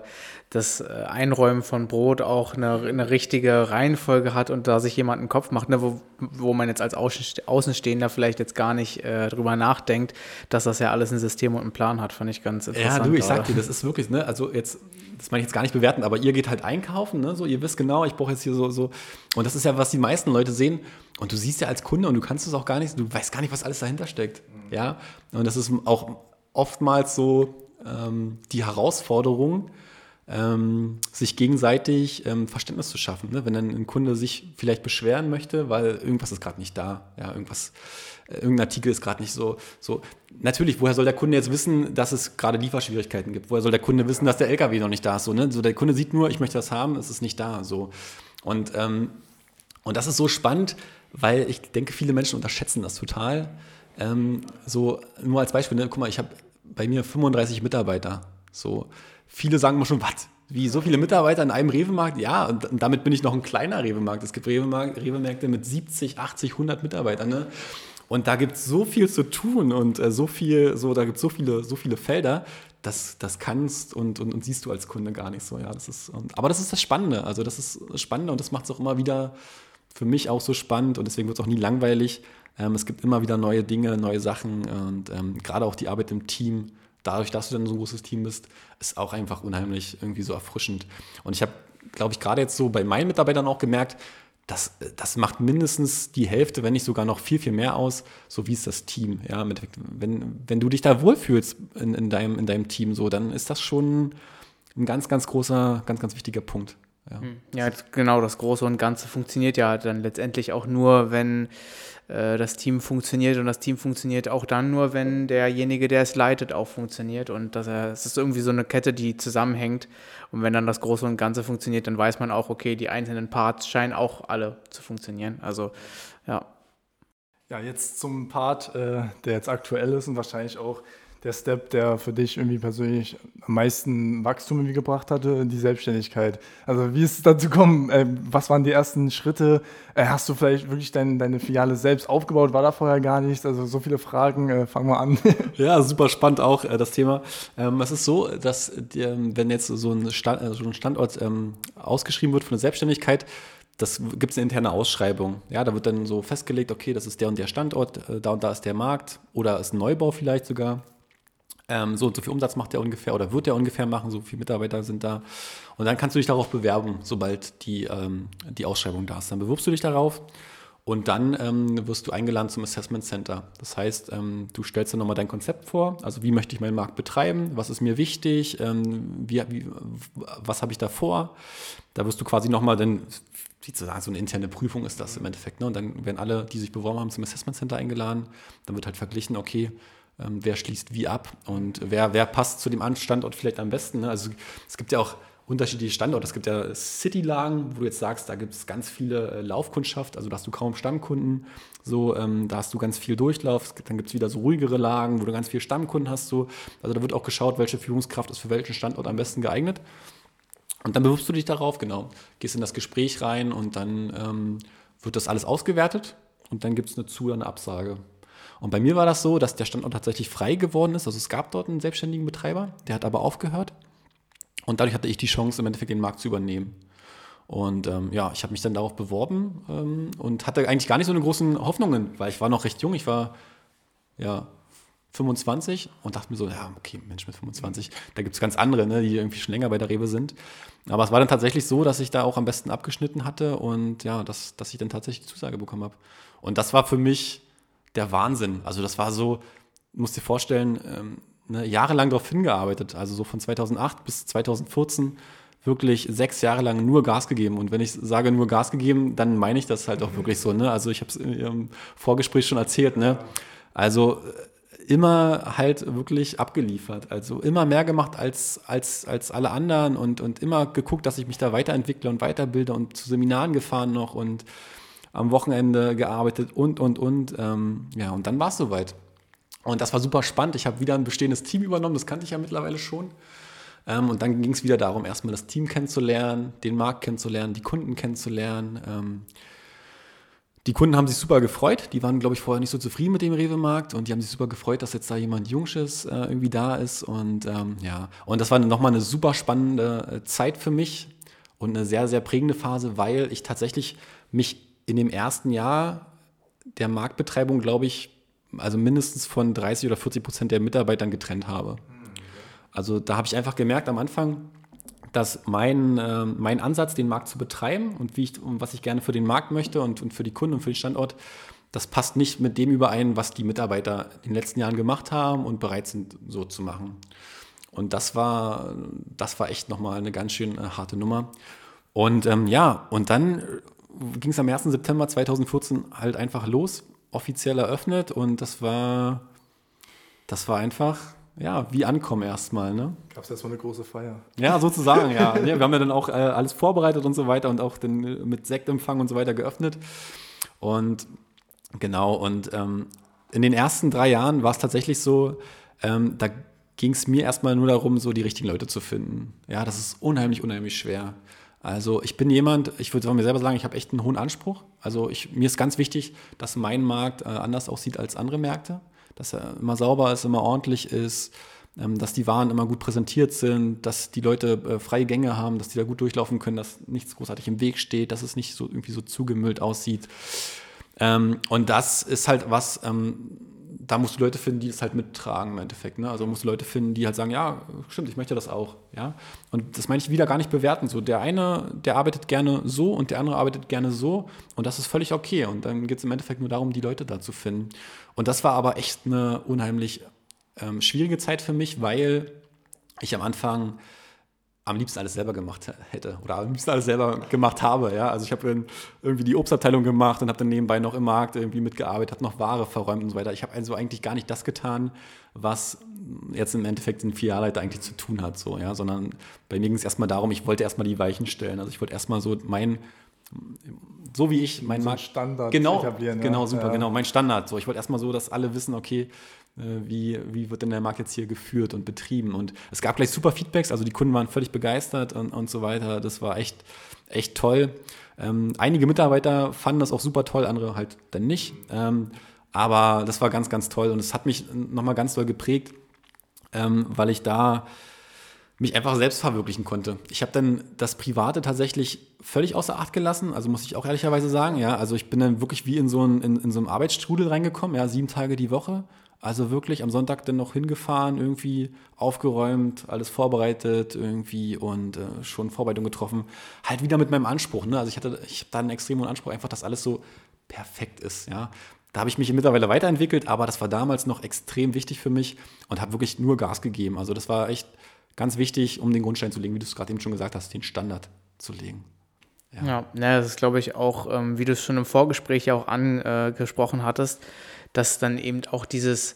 das äh, Einräumen von Brot auch eine, eine, richtige Reihenfolge hat und da sich jemand einen Kopf macht, ne, wo, wo man jetzt als Außenstehender vielleicht jetzt gar nicht äh, drüber nachdenkt, dass das ja alles ein System und einen Plan hat, fand ich ganz interessant. Ja, du, ich sag dir, das ist wirklich, ne, also jetzt, das meine ich jetzt gar nicht bewerten, aber ihr geht halt einkaufen, ne, so, ihr wisst genau, ich brauche jetzt hier so, so, und das ist ja, was die meisten Leute sehen, und du siehst ja als Kunde und du kannst es auch gar nicht, du weißt gar nicht, was alles dahinter steckt, ja, und das ist auch oftmals so, ähm, die Herausforderung, ähm, sich gegenseitig ähm, Verständnis zu schaffen. Ne? Wenn dann ein Kunde sich vielleicht beschweren möchte, weil irgendwas ist gerade nicht da, ja, irgendwas, äh, irgendein Artikel ist gerade nicht so, so. Natürlich, woher soll der Kunde jetzt wissen, dass es gerade Lieferschwierigkeiten gibt? Woher soll der Kunde wissen, dass der LKW noch nicht da ist? So, ne? so der Kunde sieht nur, ich möchte das haben, es ist nicht da. So. Und, ähm, und das ist so spannend, weil ich denke, viele Menschen unterschätzen das total. Ähm, so, nur als Beispiel, ne? guck mal, ich habe bei mir 35 Mitarbeiter. So, viele sagen mir schon, was? Wie so viele Mitarbeiter in einem Rewe-Markt? Ja, und, damit bin ich noch ein kleiner Rewe-Markt. Es gibt Rewe-Märkte mit 70, 80, 100 Mitarbeitern. Ne? Und da gibt es so viel zu tun und äh, so viel, so, da gibt es so viele, so viele Felder, das, das kannst und, und, und, siehst du als Kunde gar nicht so. Ja, das ist, und, aber das ist das Spannende. Also das ist das Spannende und das macht es auch immer wieder für mich auch so spannend und deswegen wird es auch nie langweilig, ähm, es gibt immer wieder neue Dinge, neue Sachen und ähm, gerade auch die Arbeit im Team, dadurch, dass du dann so ein großes Team bist, ist auch einfach unheimlich irgendwie so erfrischend. Und ich habe, glaube ich, gerade jetzt so bei meinen Mitarbeitern auch gemerkt, das, das macht mindestens die Hälfte, wenn nicht sogar noch viel, viel mehr aus, so wie es das Team. Ja, mit, wenn, wenn du dich da wohlfühlst in, in, deinem, in deinem Team, so, dann ist das schon ein ganz, ganz großer, ganz, ganz wichtiger Punkt. Ja. Hm. ja, genau, das Große und Ganze funktioniert ja dann letztendlich auch nur, wenn äh, das Team funktioniert und das Team funktioniert auch dann nur, wenn derjenige, der es leitet, auch funktioniert und dass er, es ist irgendwie so eine Kette, die zusammenhängt und wenn dann das Große und Ganze funktioniert, dann weiß man auch, okay, die einzelnen Parts scheinen auch alle zu funktionieren. Also ja. Ja, jetzt zum Part, äh, der jetzt aktuell ist und wahrscheinlich auch der Step, der für dich irgendwie persönlich am meisten Wachstum irgendwie gebracht hatte, die Selbstständigkeit. Also wie ist es dazu gekommen? Äh, was waren die ersten Schritte? Äh, hast du vielleicht wirklich dein, deine Filiale selbst aufgebaut? War da vorher gar nichts? Also so viele Fragen. Äh, fangen wir an. [laughs] ja, super spannend auch das Thema. Ähm, es ist so, dass die, wenn jetzt so ein, Standort ähm, ausgeschrieben wird für eine Selbstständigkeit, das gibt es eine interne Ausschreibung. Ja, da wird dann so festgelegt, okay, das ist der und der Standort, da und da ist der Markt oder ist ein Neubau vielleicht sogar ähm, so und so viel Umsatz macht er ungefähr oder wird er ungefähr machen, so viele Mitarbeiter sind da. Und dann kannst du dich darauf bewerben, sobald die, ähm, die Ausschreibung da ist. Dann bewirbst du dich darauf und dann ähm, wirst du eingeladen zum Assessment Center. Das heißt, ähm, du stellst dann nochmal dein Konzept vor, also wie möchte ich meinen Markt betreiben, was ist mir wichtig, ähm, wie, wie, was habe ich da vor. Da wirst du quasi nochmal dann, so eine interne Prüfung ist das im Endeffekt. Ne? Und dann werden alle, die sich beworben haben, zum Assessment Center eingeladen. Dann wird halt verglichen, okay, ähm, wer schließt wie ab und wer, wer passt zu dem Standort vielleicht am besten. Ne? Also es gibt ja auch unterschiedliche Standorte. Es gibt ja City-Lagen, wo du jetzt sagst, da gibt es ganz viele äh, Laufkundschaft, also da hast du kaum Stammkunden, so, ähm, da hast du ganz viel Durchlauf. Dann gibt es wieder so ruhigere Lagen, wo du ganz viele Stammkunden hast. So. Also da wird auch geschaut, welche Führungskraft ist für welchen Standort am besten geeignet. Und dann bewirbst du dich darauf, genau. Gehst in das Gespräch rein und dann ähm, wird das alles ausgewertet und dann gibt es eine Zu- oder eine Absage. Und bei mir war das so, dass der Standort tatsächlich frei geworden ist. Also es gab dort einen selbstständigen Betreiber, der hat aber aufgehört. Und dadurch hatte ich die Chance, im Endeffekt den Markt zu übernehmen. Und ähm, ja, ich habe mich dann darauf beworben ähm, und hatte eigentlich gar nicht so eine großen Hoffnungen, weil ich war noch recht jung. Ich war ja 25 und dachte mir so, ja, okay, Mensch mit 25, da gibt es ganz andere, ne, die irgendwie schon länger bei der Rewe sind. Aber es war dann tatsächlich so, dass ich da auch am besten abgeschnitten hatte und ja, dass, dass ich dann tatsächlich die Zusage bekommen habe. Und das war für mich der Wahnsinn. Also das war so, musst dir vorstellen, ähm, ne, jahrelang darauf hingearbeitet, also so von 2008 bis 2014 wirklich sechs Jahre lang nur Gas gegeben. Und wenn ich sage nur Gas gegeben, dann meine ich das halt auch wirklich so. Ne? Also ich habe es im Vorgespräch schon erzählt. Ne? Also äh, immer halt wirklich abgeliefert. Also immer mehr gemacht als, als, als alle anderen und, und immer geguckt, dass ich mich da weiterentwickle und weiterbilde und zu Seminaren gefahren noch und am Wochenende gearbeitet und, und, und. Ähm, ja, und dann war es soweit. Und das war super spannend. Ich habe wieder ein bestehendes Team übernommen, das kannte ich ja mittlerweile schon. Ähm, und dann ging es wieder darum, erstmal das Team kennenzulernen, den Markt kennenzulernen, die Kunden kennenzulernen. Ähm, die Kunden haben sich super gefreut. Die waren, glaube ich, vorher nicht so zufrieden mit dem Rewe-Markt und die haben sich super gefreut, dass jetzt da jemand Jungsches äh, irgendwie da ist. Und ähm, ja, und das war nochmal eine super spannende äh, Zeit für mich und eine sehr, sehr prägende Phase, weil ich tatsächlich mich in dem ersten Jahr der Marktbetreibung, glaube ich, also mindestens von 30 oder 40 Prozent der Mitarbeitern getrennt habe. Also da habe ich einfach gemerkt am Anfang, dass mein, äh, mein Ansatz, den Markt zu betreiben und wie ich, und was ich gerne für den Markt möchte und, und für die Kunden und für den Standort, das passt nicht mit dem überein, was die Mitarbeiter in den letzten Jahren gemacht haben und bereit sind, so zu machen. Und das war, das war echt nochmal eine ganz schön äh, harte Nummer. Und ähm, ja, und dann ging es am 1. September 2014 halt einfach los, offiziell eröffnet und das war, das war einfach ja, wie ankommen erstmal. Ne? Gab es erstmal eine große Feier. Ja, sozusagen, ja. ja. [laughs] Wir haben ja dann auch äh, alles vorbereitet und so weiter und auch den, äh, mit Sektempfang und so weiter geöffnet. Und genau, und ähm, in den ersten drei Jahren war es tatsächlich so, ähm, da ging es mir erstmal nur darum, so die richtigen Leute zu finden. Ja, das ist unheimlich, unheimlich schwer. Also ich bin jemand, ich würde von mir selber sagen, ich habe echt einen hohen Anspruch. Also ich, mir ist ganz wichtig, dass mein Markt äh, anders aussieht als andere Märkte dass er immer sauber ist, immer ordentlich ist, ähm, dass die Waren immer gut präsentiert sind, dass die Leute äh, freie Gänge haben, dass die da gut durchlaufen können, dass nichts großartig im Weg steht, dass es nicht so irgendwie so zugemüllt aussieht. Ähm, und das ist halt was, ähm, da musst du Leute finden, die das halt mittragen im Endeffekt. Ne? Also musst du Leute finden, die halt sagen, ja, stimmt, ich möchte das auch. Ja? Und das meine ich wieder gar nicht bewerten. So, der eine, der arbeitet gerne so und der andere arbeitet gerne so und das ist völlig okay. Und dann geht es im Endeffekt nur darum, die Leute da zu finden. Und das war aber echt eine unheimlich ähm, schwierige Zeit für mich, weil ich am Anfang am liebsten alles selber gemacht hätte oder am liebsten alles selber gemacht habe. Ja? Also ich habe irgendwie die Obstabteilung gemacht und habe dann nebenbei noch im Markt irgendwie mitgearbeitet, habe noch Ware verräumt und so weiter. Ich habe also eigentlich gar nicht das getan, was jetzt im Endeffekt ein Filialleiter eigentlich zu tun hat, so, ja? sondern bei mir ging es erstmal darum, ich wollte erstmal die Weichen stellen. Also ich wollte erstmal so mein, so wie ich mein so Markt Standard genau, etablieren. Genau, ja. super, ja. genau, mein Standard. So, ich wollte erstmal so, dass alle wissen, okay, wie, wie wird denn der Markt jetzt hier geführt und betrieben. Und es gab gleich super Feedbacks, also die Kunden waren völlig begeistert und, und so weiter. Das war echt, echt toll. Ähm, einige Mitarbeiter fanden das auch super toll, andere halt dann nicht. Ähm, aber das war ganz, ganz toll und es hat mich nochmal ganz doll geprägt, ähm, weil ich da mich einfach selbst verwirklichen konnte. Ich habe dann das Private tatsächlich völlig außer Acht gelassen, also muss ich auch ehrlicherweise sagen, ja, also ich bin dann wirklich wie in so, ein, in, in so einem Arbeitsstrudel reingekommen, ja, sieben Tage die Woche, also wirklich am Sonntag dann noch hingefahren, irgendwie aufgeräumt, alles vorbereitet irgendwie und äh, schon Vorbereitung getroffen. Halt wieder mit meinem Anspruch. Ne? Also ich hatte, ich habe da einen extremen Anspruch, einfach, dass alles so perfekt ist. Ja? Da habe ich mich mittlerweile weiterentwickelt, aber das war damals noch extrem wichtig für mich und habe wirklich nur Gas gegeben. Also das war echt ganz wichtig, um den Grundstein zu legen, wie du es gerade eben schon gesagt hast, den Standard zu legen. Ja, ja, das ist, glaube ich, auch, ähm, wie du es schon im Vorgespräch ja auch angesprochen hattest, dass dann eben auch dieses,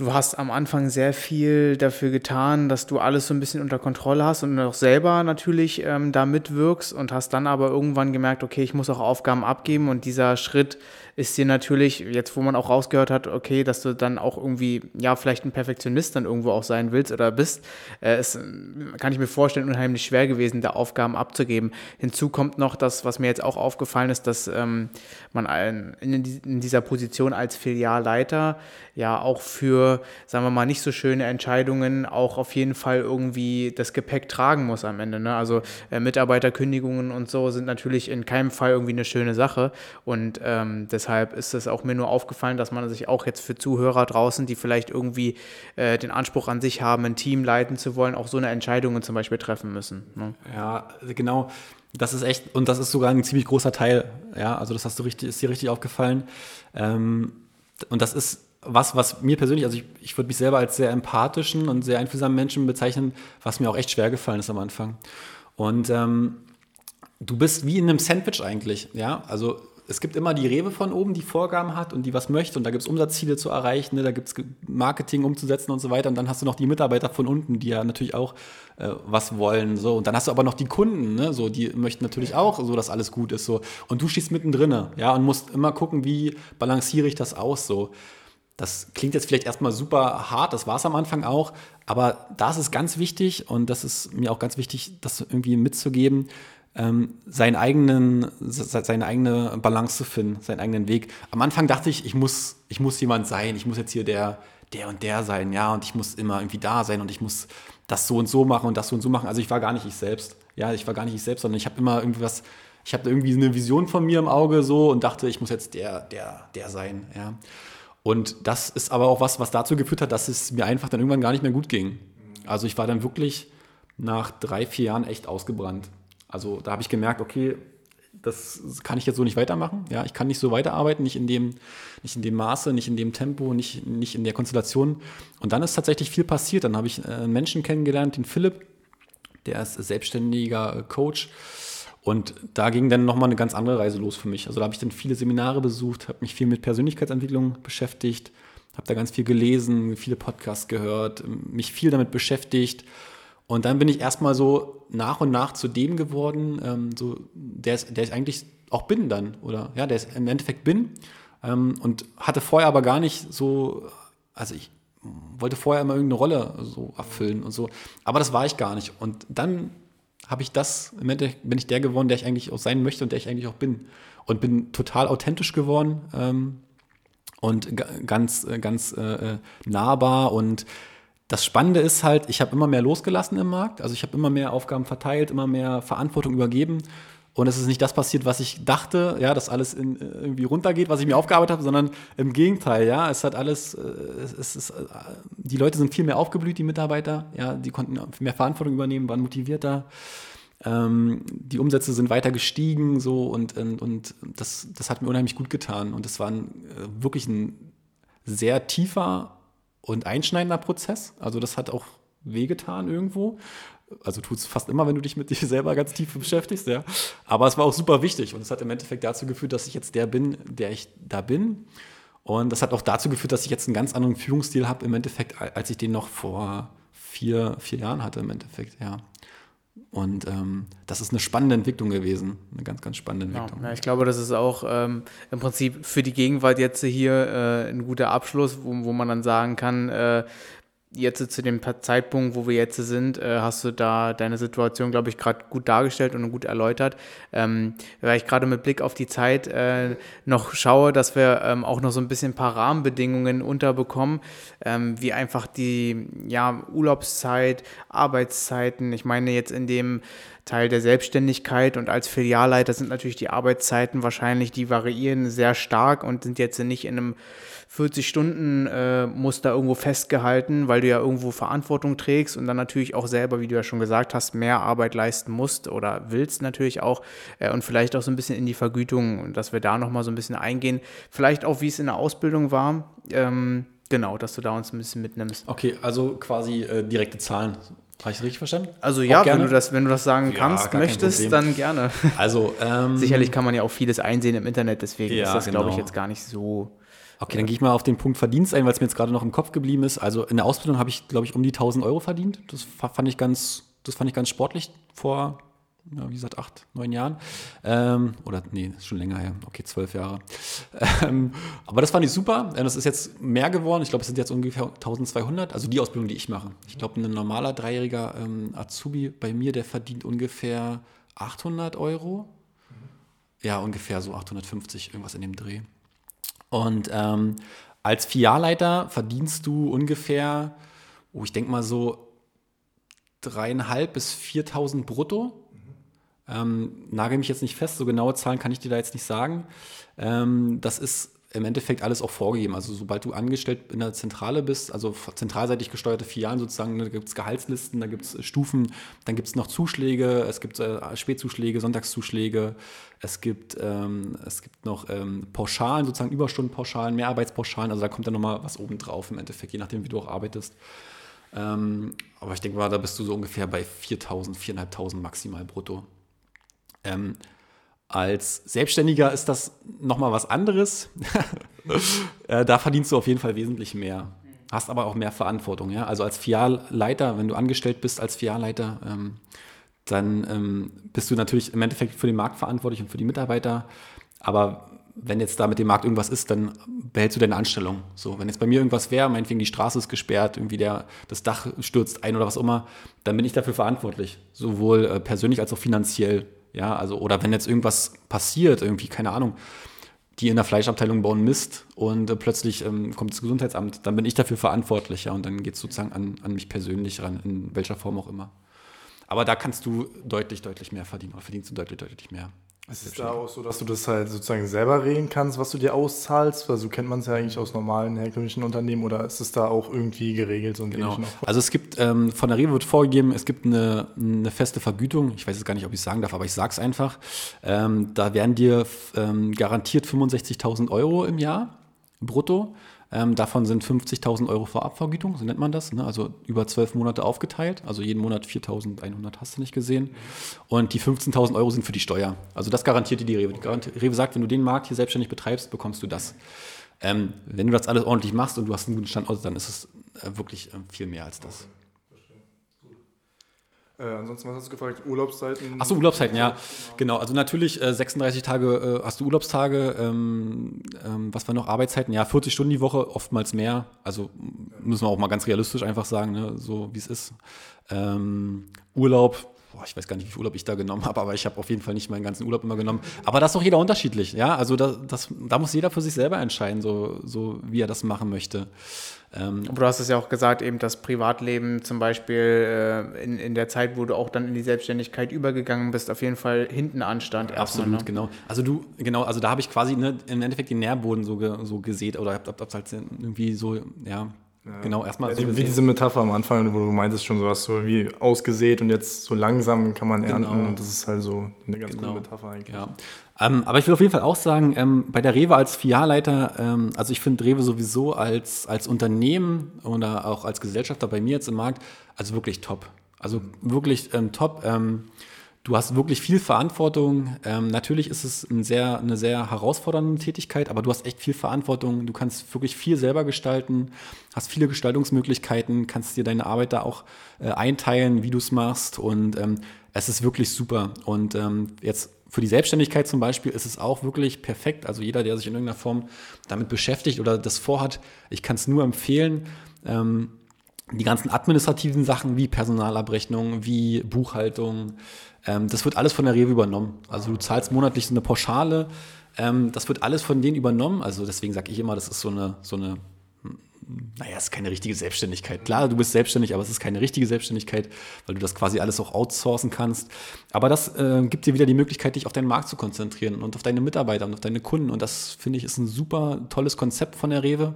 du hast am Anfang sehr viel dafür getan, dass du alles so ein bisschen unter Kontrolle hast und auch selber natürlich ähm, da mitwirkst und hast dann aber irgendwann gemerkt, okay, ich muss auch Aufgaben abgeben und dieser Schritt ist dir natürlich, jetzt wo man auch rausgehört hat, okay, dass du dann auch irgendwie, ja, vielleicht ein Perfektionist dann irgendwo auch sein willst oder bist, äh, ist, kann ich mir vorstellen, unheimlich schwer gewesen, da Aufgaben abzugeben. Hinzu kommt noch das, was mir jetzt auch aufgefallen ist, dass ähm, man in, in dieser Position als Filialleiter ja auch für, sagen wir mal, nicht so schöne Entscheidungen auch auf jeden Fall irgendwie das Gepäck tragen muss am Ende. Ne? Also äh, Mitarbeiterkündigungen und so sind natürlich in keinem Fall irgendwie eine schöne Sache und ähm, deshalb ist es auch mir nur aufgefallen, dass man sich auch jetzt für Zuhörer draußen, die vielleicht irgendwie äh, den Anspruch an sich haben, ein Team leiten zu wollen, auch so eine Entscheidung zum Beispiel treffen müssen. Ne? Ja, genau. Das ist echt, und das ist sogar ein ziemlich großer Teil, ja, also das hast du richtig, ist dir richtig aufgefallen. Ähm, und das ist was, was mir persönlich, also ich, ich würde mich selber als sehr empathischen und sehr einfühlsamen Menschen bezeichnen, was mir auch echt schwer gefallen ist am Anfang. Und ähm, du bist wie in einem Sandwich eigentlich, ja. Also es gibt immer die Rewe von oben, die Vorgaben hat und die was möchte und da gibt es Umsatzziele zu erreichen, ne? da gibt es Marketing umzusetzen und so weiter und dann hast du noch die Mitarbeiter von unten, die ja natürlich auch äh, was wollen so und dann hast du aber noch die Kunden, ne? so die möchten natürlich auch so, dass alles gut ist so und du stehst mittendrin, ja und musst immer gucken, wie balanciere ich das aus so. Das klingt jetzt vielleicht erstmal super hart, das war es am Anfang auch, aber da ist ganz wichtig und das ist mir auch ganz wichtig, das irgendwie mitzugeben, ähm, seinen eigenen, seine eigene Balance zu finden, seinen eigenen Weg. Am Anfang dachte ich, ich muss, ich muss jemand sein, ich muss jetzt hier der, der und der sein, ja, und ich muss immer irgendwie da sein und ich muss das so und so machen und das so und so machen. Also ich war gar nicht ich selbst. Ja, ich war gar nicht ich selbst, sondern ich habe immer irgendwas, ich habe irgendwie eine Vision von mir im Auge so und dachte, ich muss jetzt der, der, der sein, ja. Und das ist aber auch was, was dazu geführt hat, dass es mir einfach dann irgendwann gar nicht mehr gut ging. Also ich war dann wirklich nach drei, vier Jahren echt ausgebrannt. Also da habe ich gemerkt, okay, das kann ich jetzt so nicht weitermachen. Ja, ich kann nicht so weiterarbeiten, nicht in dem, nicht in dem Maße, nicht in dem Tempo, nicht, nicht in der Konstellation. Und dann ist tatsächlich viel passiert. Dann habe ich äh, einen Menschen kennengelernt, den Philipp, der ist selbstständiger Coach. Und da ging dann nochmal eine ganz andere Reise los für mich. Also da habe ich dann viele Seminare besucht, habe mich viel mit Persönlichkeitsentwicklung beschäftigt, habe da ganz viel gelesen, viele Podcasts gehört, mich viel damit beschäftigt und dann bin ich erstmal so nach und nach zu dem geworden, ähm, so, der, ist, der ich eigentlich auch bin dann, oder ja, der ist im Endeffekt bin. Ähm, und hatte vorher aber gar nicht so, also ich wollte vorher immer irgendeine Rolle so erfüllen und so. Aber das war ich gar nicht. Und dann habe ich das, im Endeffekt bin ich der geworden, der ich eigentlich auch sein möchte und der ich eigentlich auch bin. Und bin total authentisch geworden ähm, und ganz, ganz äh, äh, nahbar und das Spannende ist halt, ich habe immer mehr losgelassen im Markt. Also ich habe immer mehr Aufgaben verteilt, immer mehr Verantwortung übergeben. Und es ist nicht das passiert, was ich dachte, ja, dass alles in, irgendwie runtergeht, was ich mir aufgearbeitet habe, sondern im Gegenteil, ja, es hat alles, äh, es ist, äh, die Leute sind viel mehr aufgeblüht, die Mitarbeiter, ja, die konnten mehr Verantwortung übernehmen, waren motivierter, ähm, die Umsätze sind weiter gestiegen, so. Und, und, und das, das hat mir unheimlich gut getan. Und es war ein, äh, wirklich ein sehr tiefer und einschneidender Prozess. Also das hat auch wehgetan irgendwo. Also tut es fast immer, wenn du dich mit dir selber ganz tief beschäftigst, ja. Aber es war auch super wichtig und es hat im Endeffekt dazu geführt, dass ich jetzt der bin, der ich da bin. Und das hat auch dazu geführt, dass ich jetzt einen ganz anderen Führungsstil habe im Endeffekt, als ich den noch vor vier, vier Jahren hatte im Endeffekt, ja. Und ähm, das ist eine spannende Entwicklung gewesen, eine ganz, ganz spannende Entwicklung. Ja, ich glaube, das ist auch ähm, im Prinzip für die Gegenwart jetzt hier äh, ein guter Abschluss, wo, wo man dann sagen kann, äh, jetzt zu dem Zeitpunkt, wo wir jetzt sind, äh, hast du da deine Situation, glaube ich, gerade gut dargestellt und gut erläutert. Ähm, weil ich gerade mit Blick auf die Zeit äh, noch schaue, dass wir ähm, auch noch so ein bisschen ein paar Rahmenbedingungen unterbekommen, ähm, wie einfach die ja, Urlaubszeit, Arbeitszeiten. Ich meine jetzt in dem Teil der Selbstständigkeit und als Filialleiter sind natürlich die Arbeitszeiten wahrscheinlich, die variieren sehr stark und sind jetzt nicht in einem 40-Stunden-Muster äh, irgendwo festgehalten, weil du ja irgendwo Verantwortung trägst und dann natürlich auch selber, wie du ja schon gesagt hast, mehr Arbeit leisten musst oder willst natürlich auch äh, und vielleicht auch so ein bisschen in die Vergütung dass wir da nochmal so ein bisschen eingehen. Vielleicht auch, wie es in der Ausbildung war. Ähm, genau, dass du da uns ein bisschen mitnimmst. Okay, also quasi äh, direkte Zahlen. Habe ich das richtig verstanden? Also ja, wenn du, das, wenn du das sagen ja, kannst, möchtest, dann gerne. Also [laughs] ähm, sicherlich kann man ja auch vieles einsehen im Internet, deswegen ja, ist das, genau. glaube ich, jetzt gar nicht so Okay, dann gehe ich mal auf den Punkt Verdienst ein, weil es mir jetzt gerade noch im Kopf geblieben ist. Also in der Ausbildung habe ich, glaube ich, um die 1000 Euro verdient. Das fand ich ganz, das fand ich ganz sportlich vor, ja, wie gesagt, acht, neun Jahren. Ähm, oder nee, schon länger her. Okay, zwölf Jahre. [laughs] Ähm, aber das fand ich super. Das ist jetzt mehr geworden. Ich glaube, es sind jetzt ungefähr 1200. Also die Ausbildung, die ich mache. Ich glaube, ein normaler dreijähriger ähm, Azubi bei mir, der verdient ungefähr 800 Euro. Ja, ungefähr so 850, irgendwas in dem Dreh. Und ähm, als Filialleiter verdienst du ungefähr, oh, ich denke mal so dreieinhalb bis 4.000 brutto. Ähm, nagel mich jetzt nicht fest, so genaue Zahlen kann ich dir da jetzt nicht sagen. Ähm, das ist im Endeffekt alles auch vorgegeben. Also sobald du angestellt in der Zentrale bist, also zentralseitig gesteuerte Filialen sozusagen, da gibt es Gehaltslisten, da gibt es Stufen, dann gibt es noch Zuschläge, es gibt äh, Spätzuschläge, Sonntagszuschläge, es gibt, ähm, es gibt noch ähm, Pauschalen, sozusagen Überstundenpauschalen, Mehrarbeitspauschalen, also da kommt dann nochmal was oben drauf im Endeffekt, je nachdem, wie du auch arbeitest. Ähm, aber ich denke mal, da bist du so ungefähr bei 4.000, 4.500 maximal brutto. Ähm, als Selbstständiger ist das nochmal was anderes. [laughs] Äh, da verdienst du auf jeden Fall wesentlich mehr. Hast aber auch mehr Verantwortung. Ja? Also als Filialleiter, wenn du angestellt bist als Filialleiter, ähm, dann ähm, bist du natürlich im Endeffekt für den Markt verantwortlich und für die Mitarbeiter. Aber wenn jetzt da mit dem Markt irgendwas ist, dann behältst du deine Anstellung. So, wenn jetzt bei mir irgendwas wäre, meinetwegen die Straße ist gesperrt, irgendwie der, das Dach stürzt ein oder was immer, dann bin ich dafür verantwortlich. Sowohl äh, persönlich als auch finanziell Ja, also, oder wenn jetzt irgendwas passiert, irgendwie, keine Ahnung, die in der Fleischabteilung bauen Mist und äh, plötzlich ähm, kommt das Gesundheitsamt, dann bin ich dafür verantwortlich, ja, und dann geht es sozusagen an, an mich persönlich ran, in welcher Form auch immer. Aber da kannst du deutlich, deutlich mehr verdienen oder verdienst du deutlich, deutlich mehr. Es ist da auch so, dass du das halt sozusagen selber regeln kannst, was du dir auszahlst? Weil so kennt man es ja eigentlich aus normalen herkömmlichen Unternehmen oder ist es da auch irgendwie geregelt? So genau. Also es gibt, ähm, von der Rewe wird vorgegeben, es gibt eine, eine feste Vergütung. Ich weiß jetzt gar nicht, ob ich es sagen darf, aber ich sage es einfach. Ähm, da werden dir ähm, garantiert 65.000 Euro im Jahr brutto. Ähm, davon sind 50.000 Euro Vorabvergütung, so nennt man das, ne? also über zwölf Monate aufgeteilt, also jeden Monat 4.100 hast du nicht gesehen. Und die 15.000 Euro sind für die Steuer. Also das garantiert dir die Rewe. Die Rewe sagt, wenn du den Markt hier selbstständig betreibst, bekommst du das. Ähm, wenn du das alles ordentlich machst und du hast einen guten Standort, dann ist es äh, wirklich äh, viel mehr als das. Äh, ansonsten, was hast du gefragt? Urlaubszeiten? Achso, Urlaubszeiten, ja. Genau, also natürlich äh, 36 Tage äh, hast du Urlaubstage. Ähm, ähm, was war noch? Arbeitszeiten? Ja, 40 Stunden die Woche, oftmals mehr. Also müssen wir auch mal ganz realistisch einfach sagen, ne? so wie es ist. Ähm, Urlaub, boah, ich weiß gar nicht, wie viel Urlaub ich da genommen habe, aber ich habe auf jeden Fall nicht meinen ganzen Urlaub immer genommen. Aber das ist doch jeder unterschiedlich, ja. Also das, das, da muss jeder für sich selber entscheiden, so, so wie er das machen möchte. Ähm, Aber du hast es ja auch gesagt, eben das Privatleben zum Beispiel äh, in, in der Zeit, wo du auch dann in die Selbstständigkeit übergegangen bist, auf jeden Fall hinten anstand. Absolut, ne? genau. Also du, genau, also da habe ich quasi ne, im Endeffekt den Nährboden so, ge, so gesät oder hab, hab, hab halt irgendwie so, ja, ja, genau, erstmal. Ja, so wie diese Metapher am Anfang, wo du meintest schon, so hast so wie ausgesät und jetzt so langsam kann man ernten genau. und das ist halt so eine ganz genau. gute Metapher eigentlich. Ja. Ähm, aber ich will auf jeden Fall auch sagen, ähm, bei der Rewe als Filialleiter, ähm, also ich finde Rewe sowieso als, als Unternehmen oder auch als Gesellschafter bei mir jetzt im Markt, also wirklich top. Also wirklich ähm, top. Ähm, du hast wirklich viel Verantwortung. Ähm, natürlich ist es ein sehr, eine sehr herausfordernde Tätigkeit, aber du hast echt viel Verantwortung. Du kannst wirklich viel selber gestalten, hast viele Gestaltungsmöglichkeiten, kannst dir deine Arbeit da auch äh, einteilen, wie du es machst und es ist wirklich super. Und jetzt für die Selbstständigkeit zum Beispiel ist es auch wirklich perfekt. Also jeder, der sich in irgendeiner Form damit beschäftigt oder das vorhat, ich kann es nur empfehlen. Ähm, die ganzen administrativen Sachen wie Personalabrechnung, wie Buchhaltung, ähm, das wird alles von der Rewe übernommen. Also du zahlst monatlich so eine Pauschale, ähm, das wird alles von denen übernommen. Also deswegen sage ich immer, das ist so eine, so eine naja, es ist keine richtige Selbstständigkeit. Klar, du bist selbstständig, aber es ist keine richtige Selbstständigkeit, weil du das quasi alles auch outsourcen kannst. Aber das äh, gibt dir wieder die Möglichkeit, dich auf deinen Markt zu konzentrieren und auf deine Mitarbeiter und auf deine Kunden. Und das finde ich ist ein super tolles Konzept von der Rewe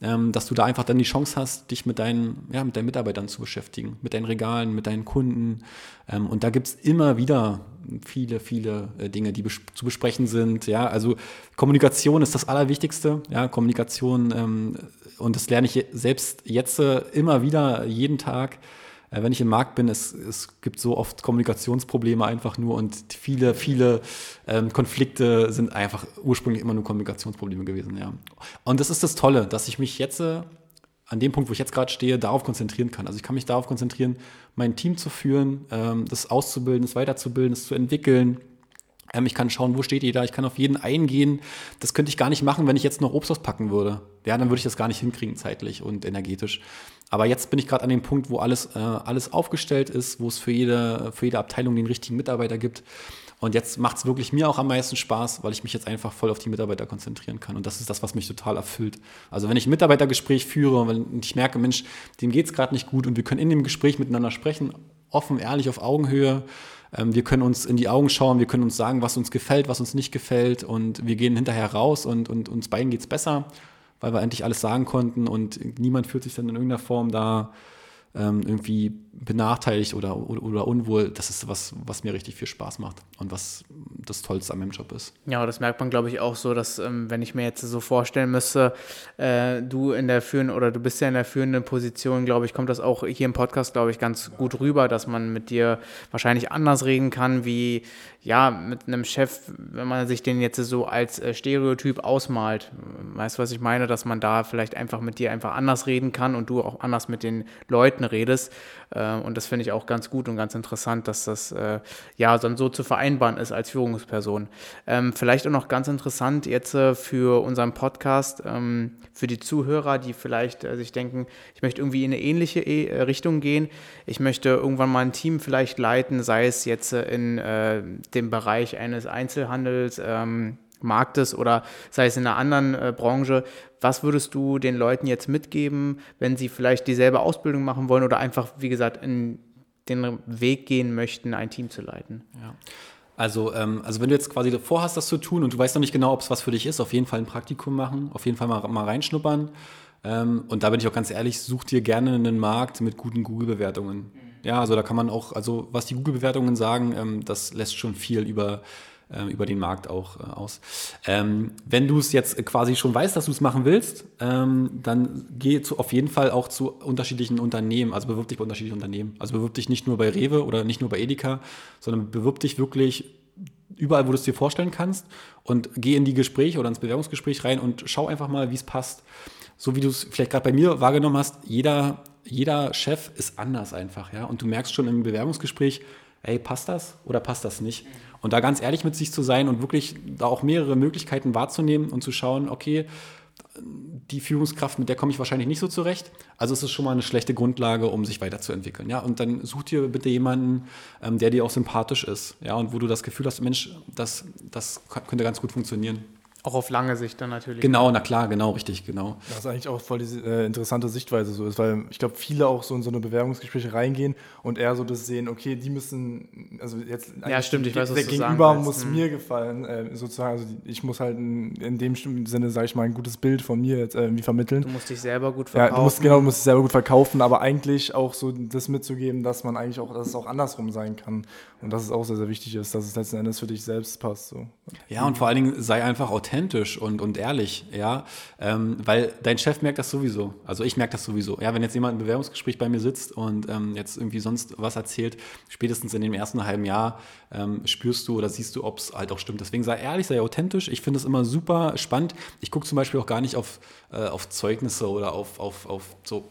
ähm, dass du da einfach dann die Chance hast, dich mit deinen, ja, mit deinen Mitarbeitern zu beschäftigen, mit deinen Regalen, mit deinen Kunden. Ähm, und da gibt es immer wieder viele, viele äh, Dinge, die bes zu besprechen sind. Ja, also Kommunikation ist das Allerwichtigste. Ja, Kommunikation ähm, und das lerne ich selbst jetzt äh, immer wieder jeden Tag äh, wenn ich im Markt bin, es, es gibt so oft Kommunikationsprobleme einfach nur und viele, viele ähm, Konflikte sind einfach ursprünglich immer nur Kommunikationsprobleme gewesen. Ja. Und das ist das Tolle, dass ich mich jetzt äh, an dem Punkt, wo ich jetzt gerade stehe, darauf konzentrieren kann. Also ich kann mich darauf konzentrieren, mein Team zu führen, ähm, das auszubilden, das weiterzubilden, das zu entwickeln. Ähm, ich kann schauen, wo steht jeder, ich kann auf jeden eingehen. Das könnte ich gar nicht machen, wenn ich jetzt noch Obst auspacken würde. Ja, dann würde ich das gar nicht hinkriegen zeitlich und energetisch. Aber jetzt bin ich gerade an dem Punkt, wo alles, äh, alles aufgestellt ist, wo es für jede, für jede Abteilung den richtigen Mitarbeiter gibt. Und jetzt macht es wirklich mir auch am meisten Spaß, weil ich mich jetzt einfach voll auf die Mitarbeiter konzentrieren kann. Und das ist das, was mich total erfüllt. Also wenn ich ein Mitarbeitergespräch führe und ich merke, Mensch, dem geht es gerade nicht gut und wir können in dem Gespräch miteinander sprechen, offen, ehrlich, auf Augenhöhe. Ähm, wir können uns in die Augen schauen, wir können uns sagen, was uns gefällt, was uns nicht gefällt und wir gehen hinterher raus und, und uns beiden geht es besser weil wir endlich alles sagen konnten und niemand fühlt sich dann in irgendeiner Form da ähm, irgendwie benachteiligt oder, oder, unwohl, das ist was, was mir richtig viel Spaß macht und was das Tollste an meinem Job ist. Ja, das merkt man, glaube ich, auch so, dass, ähm, wenn ich mir jetzt so vorstellen müsste, äh, du in der führenden oder du bist ja in der führenden Position, glaube ich, kommt das auch hier im Podcast, glaube ich, ganz gut rüber, dass man mit dir wahrscheinlich anders reden kann, wie ja, mit einem Chef, wenn man sich den jetzt so als äh, Stereotyp ausmalt. Weißt du, was ich meine? Dass man da vielleicht einfach mit dir einfach anders reden kann und du auch anders mit den Leuten redest. Äh, und das finde ich auch ganz gut und ganz interessant, dass das äh, ja dann so zu vereinbaren ist als Führungsperson. Ähm, vielleicht auch noch ganz interessant jetzt äh, für unseren Podcast, ähm, für die Zuhörer, die vielleicht äh, sich denken, ich möchte irgendwie in eine ähnliche e äh, Richtung gehen. Ich möchte irgendwann mal ein Team vielleicht leiten, sei es jetzt äh, in dem Bereich eines Einzelhandels. Ähm, Marktes oder sei es in einer anderen äh, Branche, was würdest du den Leuten jetzt mitgeben, wenn sie vielleicht dieselbe Ausbildung machen wollen oder einfach, wie gesagt, in den Weg gehen möchten, ein Team zu leiten? Ja. Also, ähm, also wenn du jetzt quasi vorhast, das zu tun und du weißt noch nicht genau, ob es was für dich ist, auf jeden Fall ein Praktikum machen, auf jeden Fall mal, mal reinschnuppern. Ähm, und da bin ich auch ganz ehrlich, such dir gerne einen Markt mit guten Google-Bewertungen. Mhm. Ja, also da kann man auch, also was die Google-Bewertungen sagen, ähm, das lässt schon viel über über den Markt auch äh, aus. Ähm, wenn du es jetzt quasi schon weißt, dass du es machen willst, ähm, dann geh zu, auf jeden Fall auch zu unterschiedlichen Unternehmen, also bewirb dich bei unterschiedlichen Unternehmen. Also bewirb dich nicht nur bei Rewe oder nicht nur bei Edeka, sondern bewirb dich wirklich überall, wo du es dir vorstellen kannst und geh in die Gespräche oder ins Bewerbungsgespräch rein und schau einfach mal, wie es passt. So wie du es vielleicht gerade bei mir wahrgenommen hast, jeder, jeder Chef ist anders einfach, ja. Und du merkst schon im Bewerbungsgespräch, ey, passt das oder passt das nicht? Und da ganz ehrlich mit sich zu sein und wirklich da auch mehrere Möglichkeiten wahrzunehmen und zu schauen, okay, die Führungskraft, mit der komme ich wahrscheinlich nicht so zurecht. Also es ist schon mal eine schlechte Grundlage, um sich weiterzuentwickeln. Ja? Und dann such dir bitte jemanden, ähm, der dir auch sympathisch ist. Ja? Und wo du das Gefühl hast, Mensch, das, das könnte ganz gut funktionieren. Auch auf lange Sicht dann natürlich. Genau, na klar, genau, richtig, genau. Das ist eigentlich auch voll die äh, interessante Sichtweise so ist, weil ich glaube, viele auch so in so eine Bewerbungsgespräche reingehen und eher so das sehen, okay, die müssen, also jetzt ja, stimmt, ich weiß, der Gegenüber muss hm. mir gefallen, äh, sozusagen, also ich muss halt in, in dem Sinne, sage ich mal, ein gutes Bild von mir jetzt irgendwie vermitteln. Du musst dich selber gut verkaufen. Ja, du musst, genau, du musst dich selber gut verkaufen, aber eigentlich auch so das mitzugeben, dass man eigentlich auch, dass es auch andersrum sein kann und dass es auch sehr, sehr wichtig ist, dass es letzten Endes für dich selbst passt. So. Ja, und vor allen Dingen sei einfach authentisch und, und ehrlich, ja, ähm, weil dein Chef merkt das sowieso. Also ich merke das sowieso. Ja, wenn jetzt jemand im Bewerbungsgespräch bei mir sitzt und ähm, jetzt irgendwie sonst was erzählt, spätestens in dem ersten halben Jahr ähm, spürst du oder siehst du, ob es halt auch stimmt. Deswegen sei ehrlich, sei authentisch. Ich finde es immer super spannend. Ich gucke zum Beispiel auch gar nicht auf, äh, auf Zeugnisse oder auf, auf, auf so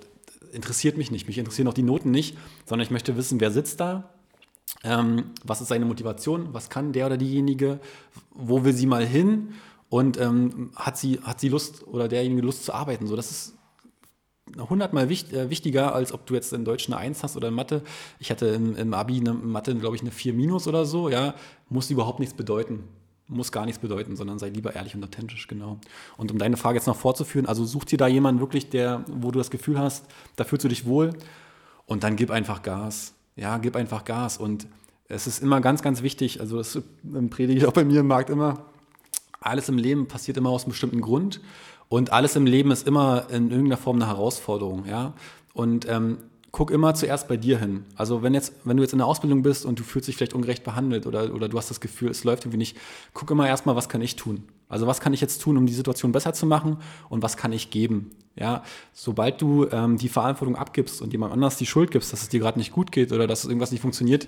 interessiert mich nicht. Mich interessieren auch die Noten nicht, sondern ich möchte wissen, wer sitzt da, ähm, was ist seine Motivation? Was kann der oder diejenige? Wo will sie mal hin? Und ähm, hat, sie, hat sie Lust oder derjenige Lust zu arbeiten? So, das ist hundertmal wichtig, äh, wichtiger, als ob du jetzt in Deutsch eine 1 hast oder in Mathe. Ich hatte im, im Abi eine Mathe, glaube ich, eine 4 minus oder so. Ja, muss überhaupt nichts bedeuten. Muss gar nichts bedeuten, sondern sei lieber ehrlich und authentisch, genau. Und um deine Frage jetzt noch fortzuführen, also such dir da jemanden wirklich, der, wo du das Gefühl hast, da fühlst du dich wohl und dann gib einfach Gas ja, gib einfach Gas. Und es ist immer ganz, ganz wichtig, also das predige ich auch bei mir im Markt immer, alles im Leben passiert immer aus einem bestimmten Grund und alles im Leben ist immer in irgendeiner Form eine Herausforderung, ja. Und ähm, guck immer zuerst bei dir hin. Also wenn jetzt, wenn du jetzt in der Ausbildung bist und du fühlst dich vielleicht ungerecht behandelt oder, oder du hast das Gefühl, es läuft irgendwie nicht, guck immer erstmal, was kann ich tun? Also was kann ich jetzt tun, um die Situation besser zu machen und was kann ich geben? Ja, sobald du ähm, die Verantwortung abgibst und jemand anders die Schuld gibst, dass es dir gerade nicht gut geht oder dass irgendwas nicht funktioniert,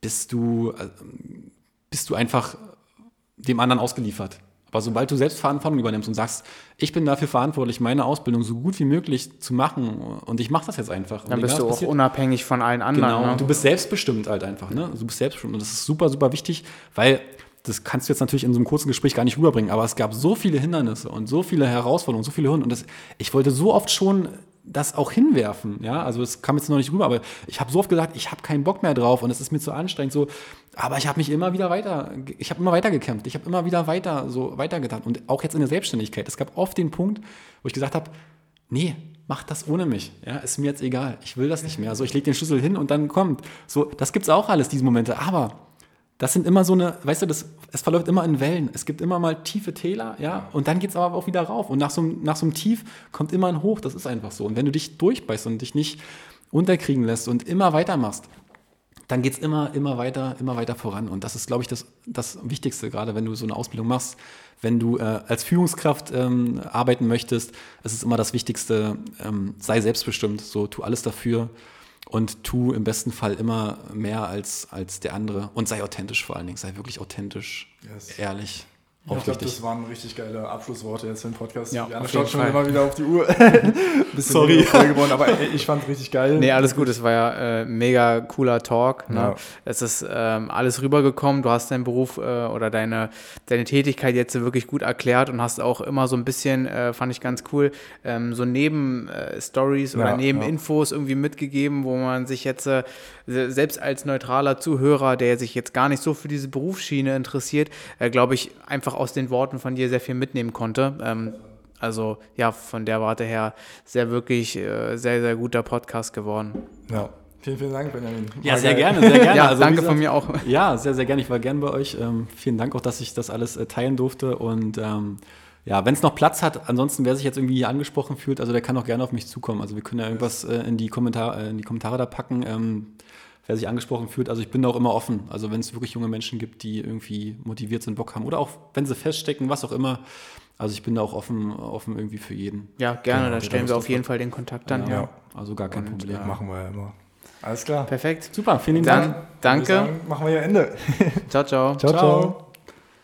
bist du, äh, bist du einfach dem anderen ausgeliefert. Aber sobald du selbst Verantwortung übernimmst und sagst, ich bin dafür verantwortlich, meine Ausbildung so gut wie möglich zu machen und ich mache das jetzt einfach. Dann bist du auch unabhängig von allen anderen. Genau, ne? und du bist selbstbestimmt halt einfach. Ne? Du bist selbstbestimmt und das ist super, super wichtig, weil das kannst du jetzt natürlich in so einem kurzen Gespräch gar nicht rüberbringen, aber es gab so viele Hindernisse und so viele Herausforderungen, so viele Hürden und das, ich wollte so oft schon das auch hinwerfen. Ja, also es kam jetzt noch nicht rüber, aber ich habe so oft gesagt, ich habe keinen Bock mehr drauf und es ist mir zu anstrengend. So, aber ich habe mich immer wieder weiter, ich habe immer weiter gekämpft, ich habe immer wieder weiter so weitergetan und auch jetzt in der Selbstständigkeit. Es gab oft den Punkt, wo ich gesagt habe, nee, mach das ohne mich. Ja, ist mir jetzt egal. Ich will das nicht mehr. So, ich lege den Schlüssel hin und dann kommt. So, das gibt's auch alles, diese Momente. Aber das sind immer so eine, weißt du, das, es verläuft immer in Wellen. Es gibt immer mal tiefe Täler, ja, und dann geht es aber auch wieder rauf. Und nach so, nach so einem Tief kommt immer ein Hoch, das ist einfach so. Und wenn du dich durchbeißt und dich nicht unterkriegen lässt und immer weitermachst, dann geht es immer, immer weiter, immer weiter voran. Und das ist, glaube ich, das, das Wichtigste, gerade wenn du so eine Ausbildung machst. Wenn du äh, als Führungskraft ähm, arbeiten möchtest, es ist immer das Wichtigste, ähm, sei selbstbestimmt, so tu alles dafür und tu im besten Fall immer mehr als, als der andere und sei authentisch vor allen Dingen, sei wirklich authentisch, yes. ehrlich. Auch ich glaube, das waren richtig geile Abschlussworte jetzt für den Podcast. Ja, Jana schaut schon immer wieder auf die Uhr. [laughs] Sorry. geworden, aber ich fand es richtig geil. Nee, alles gut. Es war ja äh, mega cooler Talk. Ne? Ja. Es ist ähm, alles rübergekommen. Du hast deinen Beruf äh, oder deine, deine Tätigkeit jetzt wirklich gut erklärt und hast auch immer so ein bisschen, äh, fand ich ganz cool, ähm, so Neben-Stories oder Ja, Nebeninfos irgendwie mitgegeben, wo man sich jetzt äh, se- selbst als neutraler Zuhörer, der sich jetzt gar nicht so für diese Berufsschiene interessiert, äh, glaube ich, einfach aus den Worten von dir sehr viel mitnehmen konnte. Ähm, also ja, von der Warte her sehr wirklich äh, sehr, sehr guter Podcast geworden. Ja. Vielen, vielen Dank, Benjamin. Ja, sehr geil. gerne, sehr [laughs] gerne. Ja, Also, danke gesagt, von mir auch. Ja, sehr, sehr gerne. Ich war gern bei euch. Ähm, vielen Dank auch, dass ich das alles äh, teilen durfte. Und ähm, ja, wenn es noch Platz hat, ansonsten, wer sich jetzt irgendwie hier angesprochen fühlt, also der kann auch gerne auf mich zukommen. Also wir können ja irgendwas äh, in, die Kommentar, äh, in die Kommentare da packen. Ähm, wer sich angesprochen fühlt, also ich bin da auch immer offen. Also wenn es wirklich junge Menschen gibt, die irgendwie motiviert sind, Bock haben oder auch wenn sie feststecken, was auch immer. Also ich bin da auch offen, offen irgendwie für jeden. Ja, gerne. Genau, dann stellen wir auf jeden. Fall den Kontakt dann. Ja. Also gar kein Und, Problem. Ja, machen wir ja immer. Alles klar. Perfekt. Super, vielen Dank. Ich danke. sagen, machen wir hier Ende. Ciao, ciao. ciao. ciao.